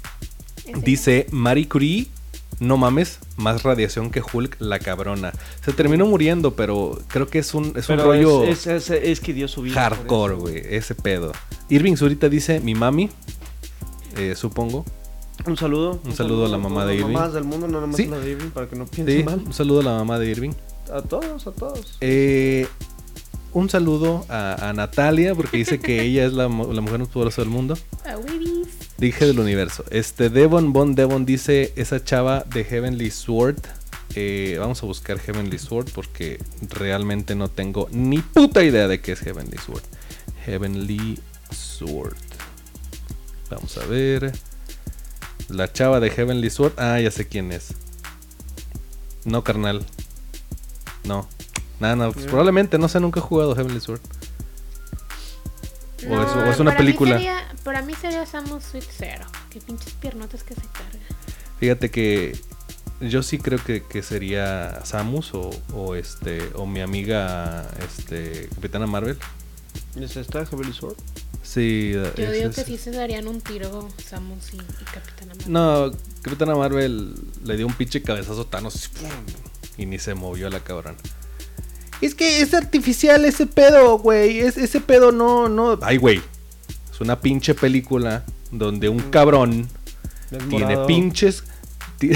dice Marie Curie, no mames, más radiación que Hulk, la cabrona. Se terminó muriendo, pero creo que es un, es un rollo es, es, es- es que dio su vida. hardcore, güey, ese pedo. Irving Zurita dice mi mami, eh, supongo. Un saludo. Un saludo a la mamá de Irving. mamás del mundo, no nada más Sí. a la de Irving, para que no piensen Sí, mal. un saludo a la mamá de Irving. A todos, a todos. Eh, un saludo a, a Natalia, porque dice que ella es la, la mujer más poderosa del mundo. A Wibis. Dije del universo. Este Devon Bon Devon dice esa chava de Heavenly Sword. Eh, vamos a buscar Heavenly Sword porque realmente no tengo ni puta idea de qué es Heavenly Sword. Heavenly Sword. Vamos a ver. La chava de Heavenly Sword. Ah, ya sé quién es. No, carnal. No. Nada, no, pues Ya. probablemente, no sé, nunca he jugado Heavenly Sword. O es- o es una para mí película. sería- para mí sería Samus Sweet Zero. Qué pinches piernotas que se cargan. Fíjate que yo sí creo que, que sería Samus o, o este o mi amiga este Capitana Marvel. ¿Es esta Heavenly Sword? Sí, Yo es- digo es- que sí se darían un tiro Samus y, y Capitana Marvel. No, Capitana Marvel le dio un pinche cabezazo a Thanos y ni se movió la cabrón. Es que es artificial ese pedo, güey. Es, ese pedo no, no. Ay, güey. Es una pinche película donde un cabrón tiene pinches.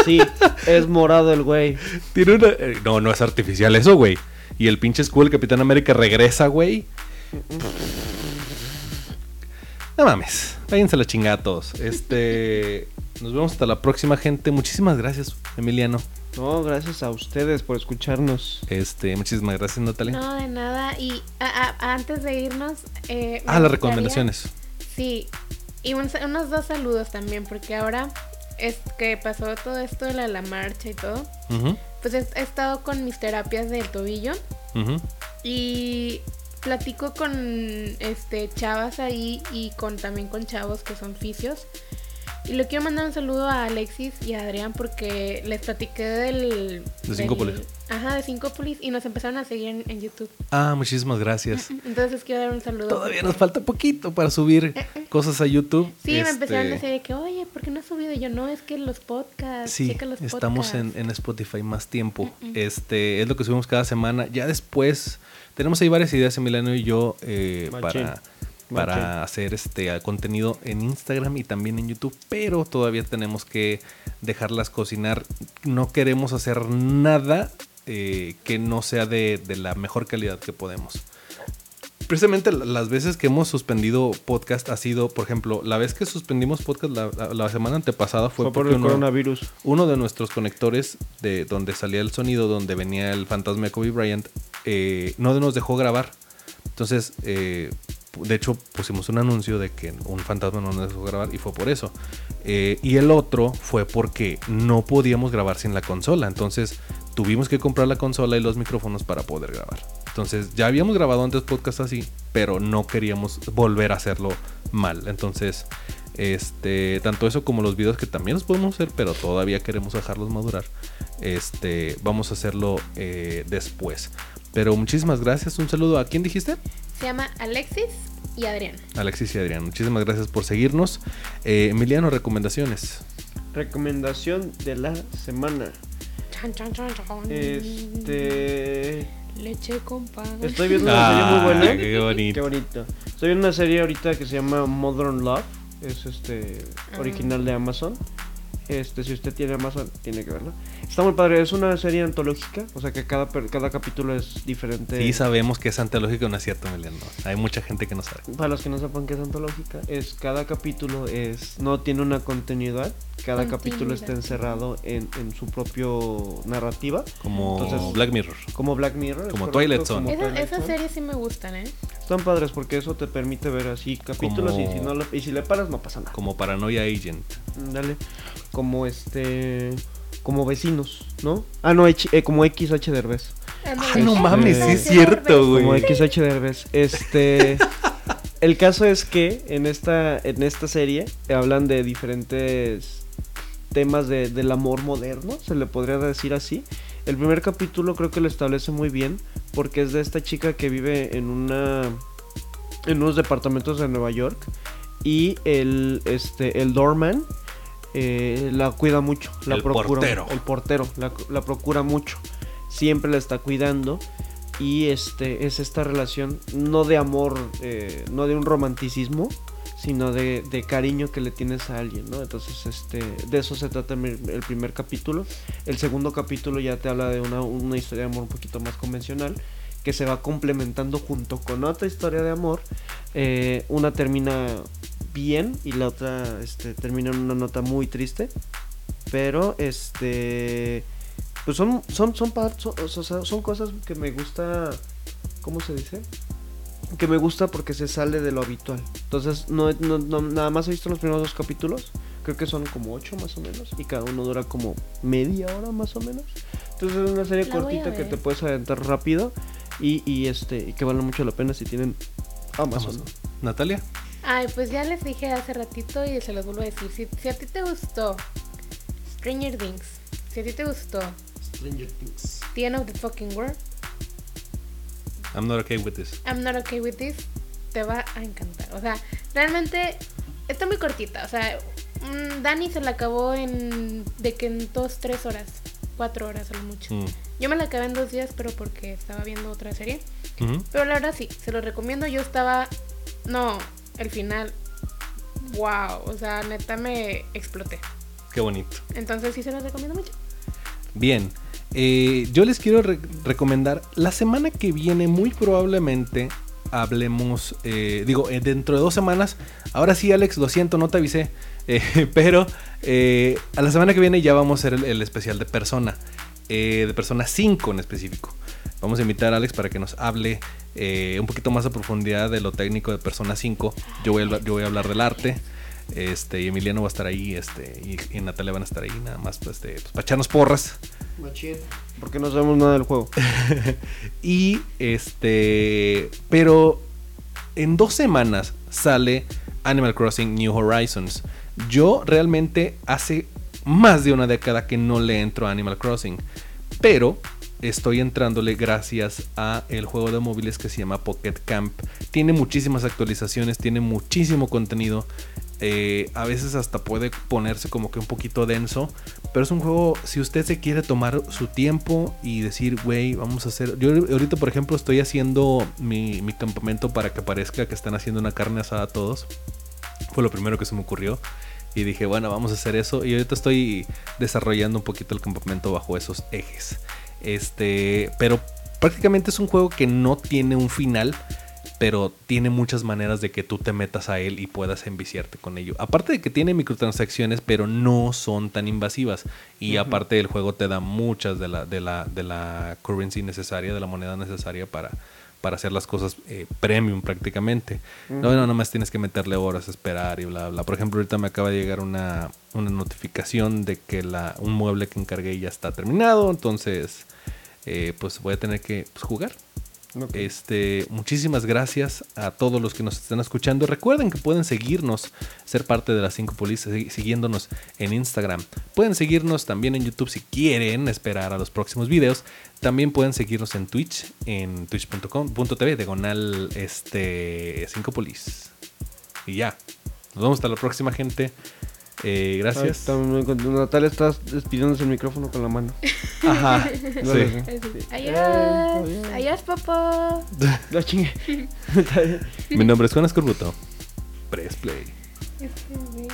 Así, es morado el güey. Tiene una... eh, No, no es artificial eso, güey. Y el pinche escudo del Capitán América regresa, güey. No mames. Váyanse a la chingada a todos. Este. Nos vemos hasta la próxima, gente. Muchísimas gracias, Emiliano. No, gracias a ustedes por escucharnos. Este, muchísimas gracias, Natalia. No, de nada. Y a- a- antes de irnos. eh, ah, las gustaría- recomendaciones. Sí. Y un- unos dos saludos también, porque ahora es que pasó todo esto de la, la marcha y todo. Ujú, Pues he, he estado con mis terapias del tobillo. ujú. Y platico con este chavas ahí y con también con chavos que son fisios. Y le quiero mandar un saludo a Alexis y a Adrián porque les platiqué del... De Cincópolis. Ajá, de Cincópolis y nos empezaron a seguir en, en YouTube. Ah, muchísimas gracias. Entonces les quiero dar un saludo. Todavía nos falta poquito para subir cosas a YouTube. Sí, me Este, empezaron a decir de que, oye, ¿por qué no has subido? Y yo, no, es que los podcasts, Sí, checa los estamos en, podcasts". en Spotify más tiempo. Este es lo que subimos cada semana. Ya después tenemos ahí varias ideas, Emiliano y yo, eh, para, para Machín. hacer este contenido en Instagram y también en YouTube. Pero todavía tenemos que dejarlas cocinar. No queremos hacer nada eh, que no sea de, de la mejor calidad que podemos. Precisamente la- las veces que hemos suspendido podcast ha sido, por ejemplo, la vez que suspendimos podcast la, la- la semana antepasada fue, Fue por el uno- coronavirus. uno de nuestros conectores de donde salía el sonido, donde venía el fantasma de Kobe Bryant, eh, no nos dejó grabar. Entonces, eh, de hecho, pusimos un anuncio de que un fantasma no nos dejó grabar y fue por eso. Eh, y el otro fue porque no podíamos grabar sin la consola. Entonces, tuvimos que comprar la consola y los micrófonos para poder grabar. Entonces, ya habíamos grabado antes podcast así, pero no queríamos volver a hacerlo mal. Entonces, este, tanto eso como los videos que también los podemos hacer, pero todavía queremos dejarlos madurar. Este, vamos a hacerlo después. Pero muchísimas gracias. Un saludo a quién dijiste? Se llama Alexis y Adrián. Alexis y Adrián. Muchísimas gracias por seguirnos. Eh, Emiliano, recomendaciones. Recomendación de la semana. Chan, chan, chan, chan. Este. Leche con pan. Estoy viendo una serie muy buena. Ah, qué bonito. Qué bonito. Estoy viendo una serie ahorita que se llama Modern Love. Es este Ah. original de Amazon. Este, si usted tiene Amazon, tiene que verla. Está muy padre, es una serie antológica, o sea que cada, per- cada capítulo es diferente. Sí, sabemos que es antológico, no es cierto, Emiliano. Hay mucha gente que no sabe. Para los que no sepan qué es antológica, es cada capítulo es no tiene una continuidad, cada capítulo está encerrado en, en su propio narrativa, Como Entonces- Black Mirror. como Black Mirror. Como correcto, Twilight Zone. Esa- esas Zone. series sí me gustan, ¿eh? Están padres porque eso te permite ver así capítulos y si no le, y si le paras no pasa nada. Como Paranoia Agent. Dale. Como este como vecinos, ¿no? Ah, no, H- eh, como XH Derbez. Ay, no mames, sí es cierto, Como güey. XH Derbez. Este el caso es que en esta en esta serie hablan de diferentes temas de- del amor moderno, se le podría decir así. El primer capítulo creo que lo establece muy bien porque es de esta chica que vive en una en unos departamentos de Nueva York y el este el doorman eh, la cuida mucho, la El procura portero. el portero la, la procura mucho, siempre la está cuidando y este es esta relación no de amor, eh, no de un romanticismo, sino de, de cariño que le tienes a alguien, ¿no? Entonces, este, de eso se trata el primer capítulo. El segundo capítulo ya te habla de una, una historia de amor un poquito más convencional, que se va complementando junto con otra historia de amor. Eh, una termina bien y la otra este, termina en una nota muy triste. Pero, este, pues son, son, son, par- son, sea, son cosas que me gusta, ¿cómo se dice? que me gusta porque se sale de lo habitual. Entonces, no, no- no- nada más he visto los primeros dos capítulos. Creo que son como ocho más o menos. Y cada uno dura como media hora más o menos. Entonces es una serie La cortita que te puedes aventar rápido. Y, y, este y que vale mucho la pena si tienen Amazon. Amazon. Natalia. Ay, pues ya les dije hace ratito y se los vuelvo a decir. Si, si a ti te gustó Stranger Things, si a ti te gustó Stranger Things. The End of the Fucking World, I'm not okay with this. I'm not okay with this, te va a encantar. O sea, realmente está muy cortita. O sea, mm, Dani se la acabó en. de que en dos, tres horas, cuatro horas a lo mucho. Mm. Yo me la acabé en dos días, pero porque estaba viendo otra serie. Pero la verdad sí, se lo recomiendo. Yo estaba. No, el final. Wow, o sea, neta me exploté. Qué bonito. Entonces sí se los recomiendo mucho. Bien, eh, yo les quiero re- recomendar, la semana que viene muy probablemente hablemos, eh, digo, eh, dentro de dos semanas, ahora sí Alex, lo siento, no te avisé, eh, pero eh, a la semana que viene ya vamos a hacer el, el especial de persona, de persona 5 en específico. Vamos a invitar a Alex para que nos hable eh, un poquito más a profundidad de lo técnico de Persona 5. Yo voy a, hablar- yo voy a hablar del arte. Este, y Emiliano va a estar ahí, este, y, y Natalia van a estar ahí, nada más pues, este, pues, para echarnos porras. Porque no sabemos nada del juego. Y este. Pero en dos semanas sale Animal Crossing New Horizons. Yo realmente hace más de una década que no le entro a Animal Crossing. Pero estoy entrándole gracias a el juego de móviles que se llama Pocket Camp. Tiene muchísimas actualizaciones, tiene muchísimo contenido. eh, a veces hasta puede ponerse como que un poquito denso. Pero es un juego, si usted se quiere tomar su tiempo y decir, güey, vamos a hacer... Yo ahorita, por ejemplo, estoy haciendo mi, mi campamento para que parezca que están haciendo una carne asada todos. Fue lo primero que se me ocurrió. Y dije, bueno, vamos a hacer eso. Y ahorita estoy desarrollando un poquito el campamento bajo esos ejes. Este, pero prácticamente es un juego que no tiene un final, pero tiene muchas maneras de que tú te metas a él y puedas enviciarte con ello. Aparte de que tiene microtransacciones, pero no son tan invasivas. Y aparte el juego te da muchas de la, de la, de la currency necesaria, de la moneda necesaria para, para hacer las cosas eh, premium prácticamente. No, no, nomás tienes que meterle horas, esperar y bla, bla. Por ejemplo, ahorita me acaba de llegar una, una notificación de que la, un mueble que encargué ya está terminado. Entonces, eh, pues voy a tener que pues, jugar. Este, muchísimas gracias a todos los que nos están escuchando. Recuerden que pueden seguirnos, ser parte de las 5 polis, siguiéndonos en Instagram. Pueden seguirnos también en YouTube si quieren esperar a los próximos videos. También pueden seguirnos en Twitch, en twitch.com.tv, diagonal este, 5 polis. Y ya. Nos vemos hasta la próxima, gente. Eh, Ay, gracias. también Natalia está despidiéndose el micrófono con la mano. Ajá. No sí. Adiós. adiós. Papá. La chingue. Mi nombre es Juan Escorbuto. Press play. Es que, güey.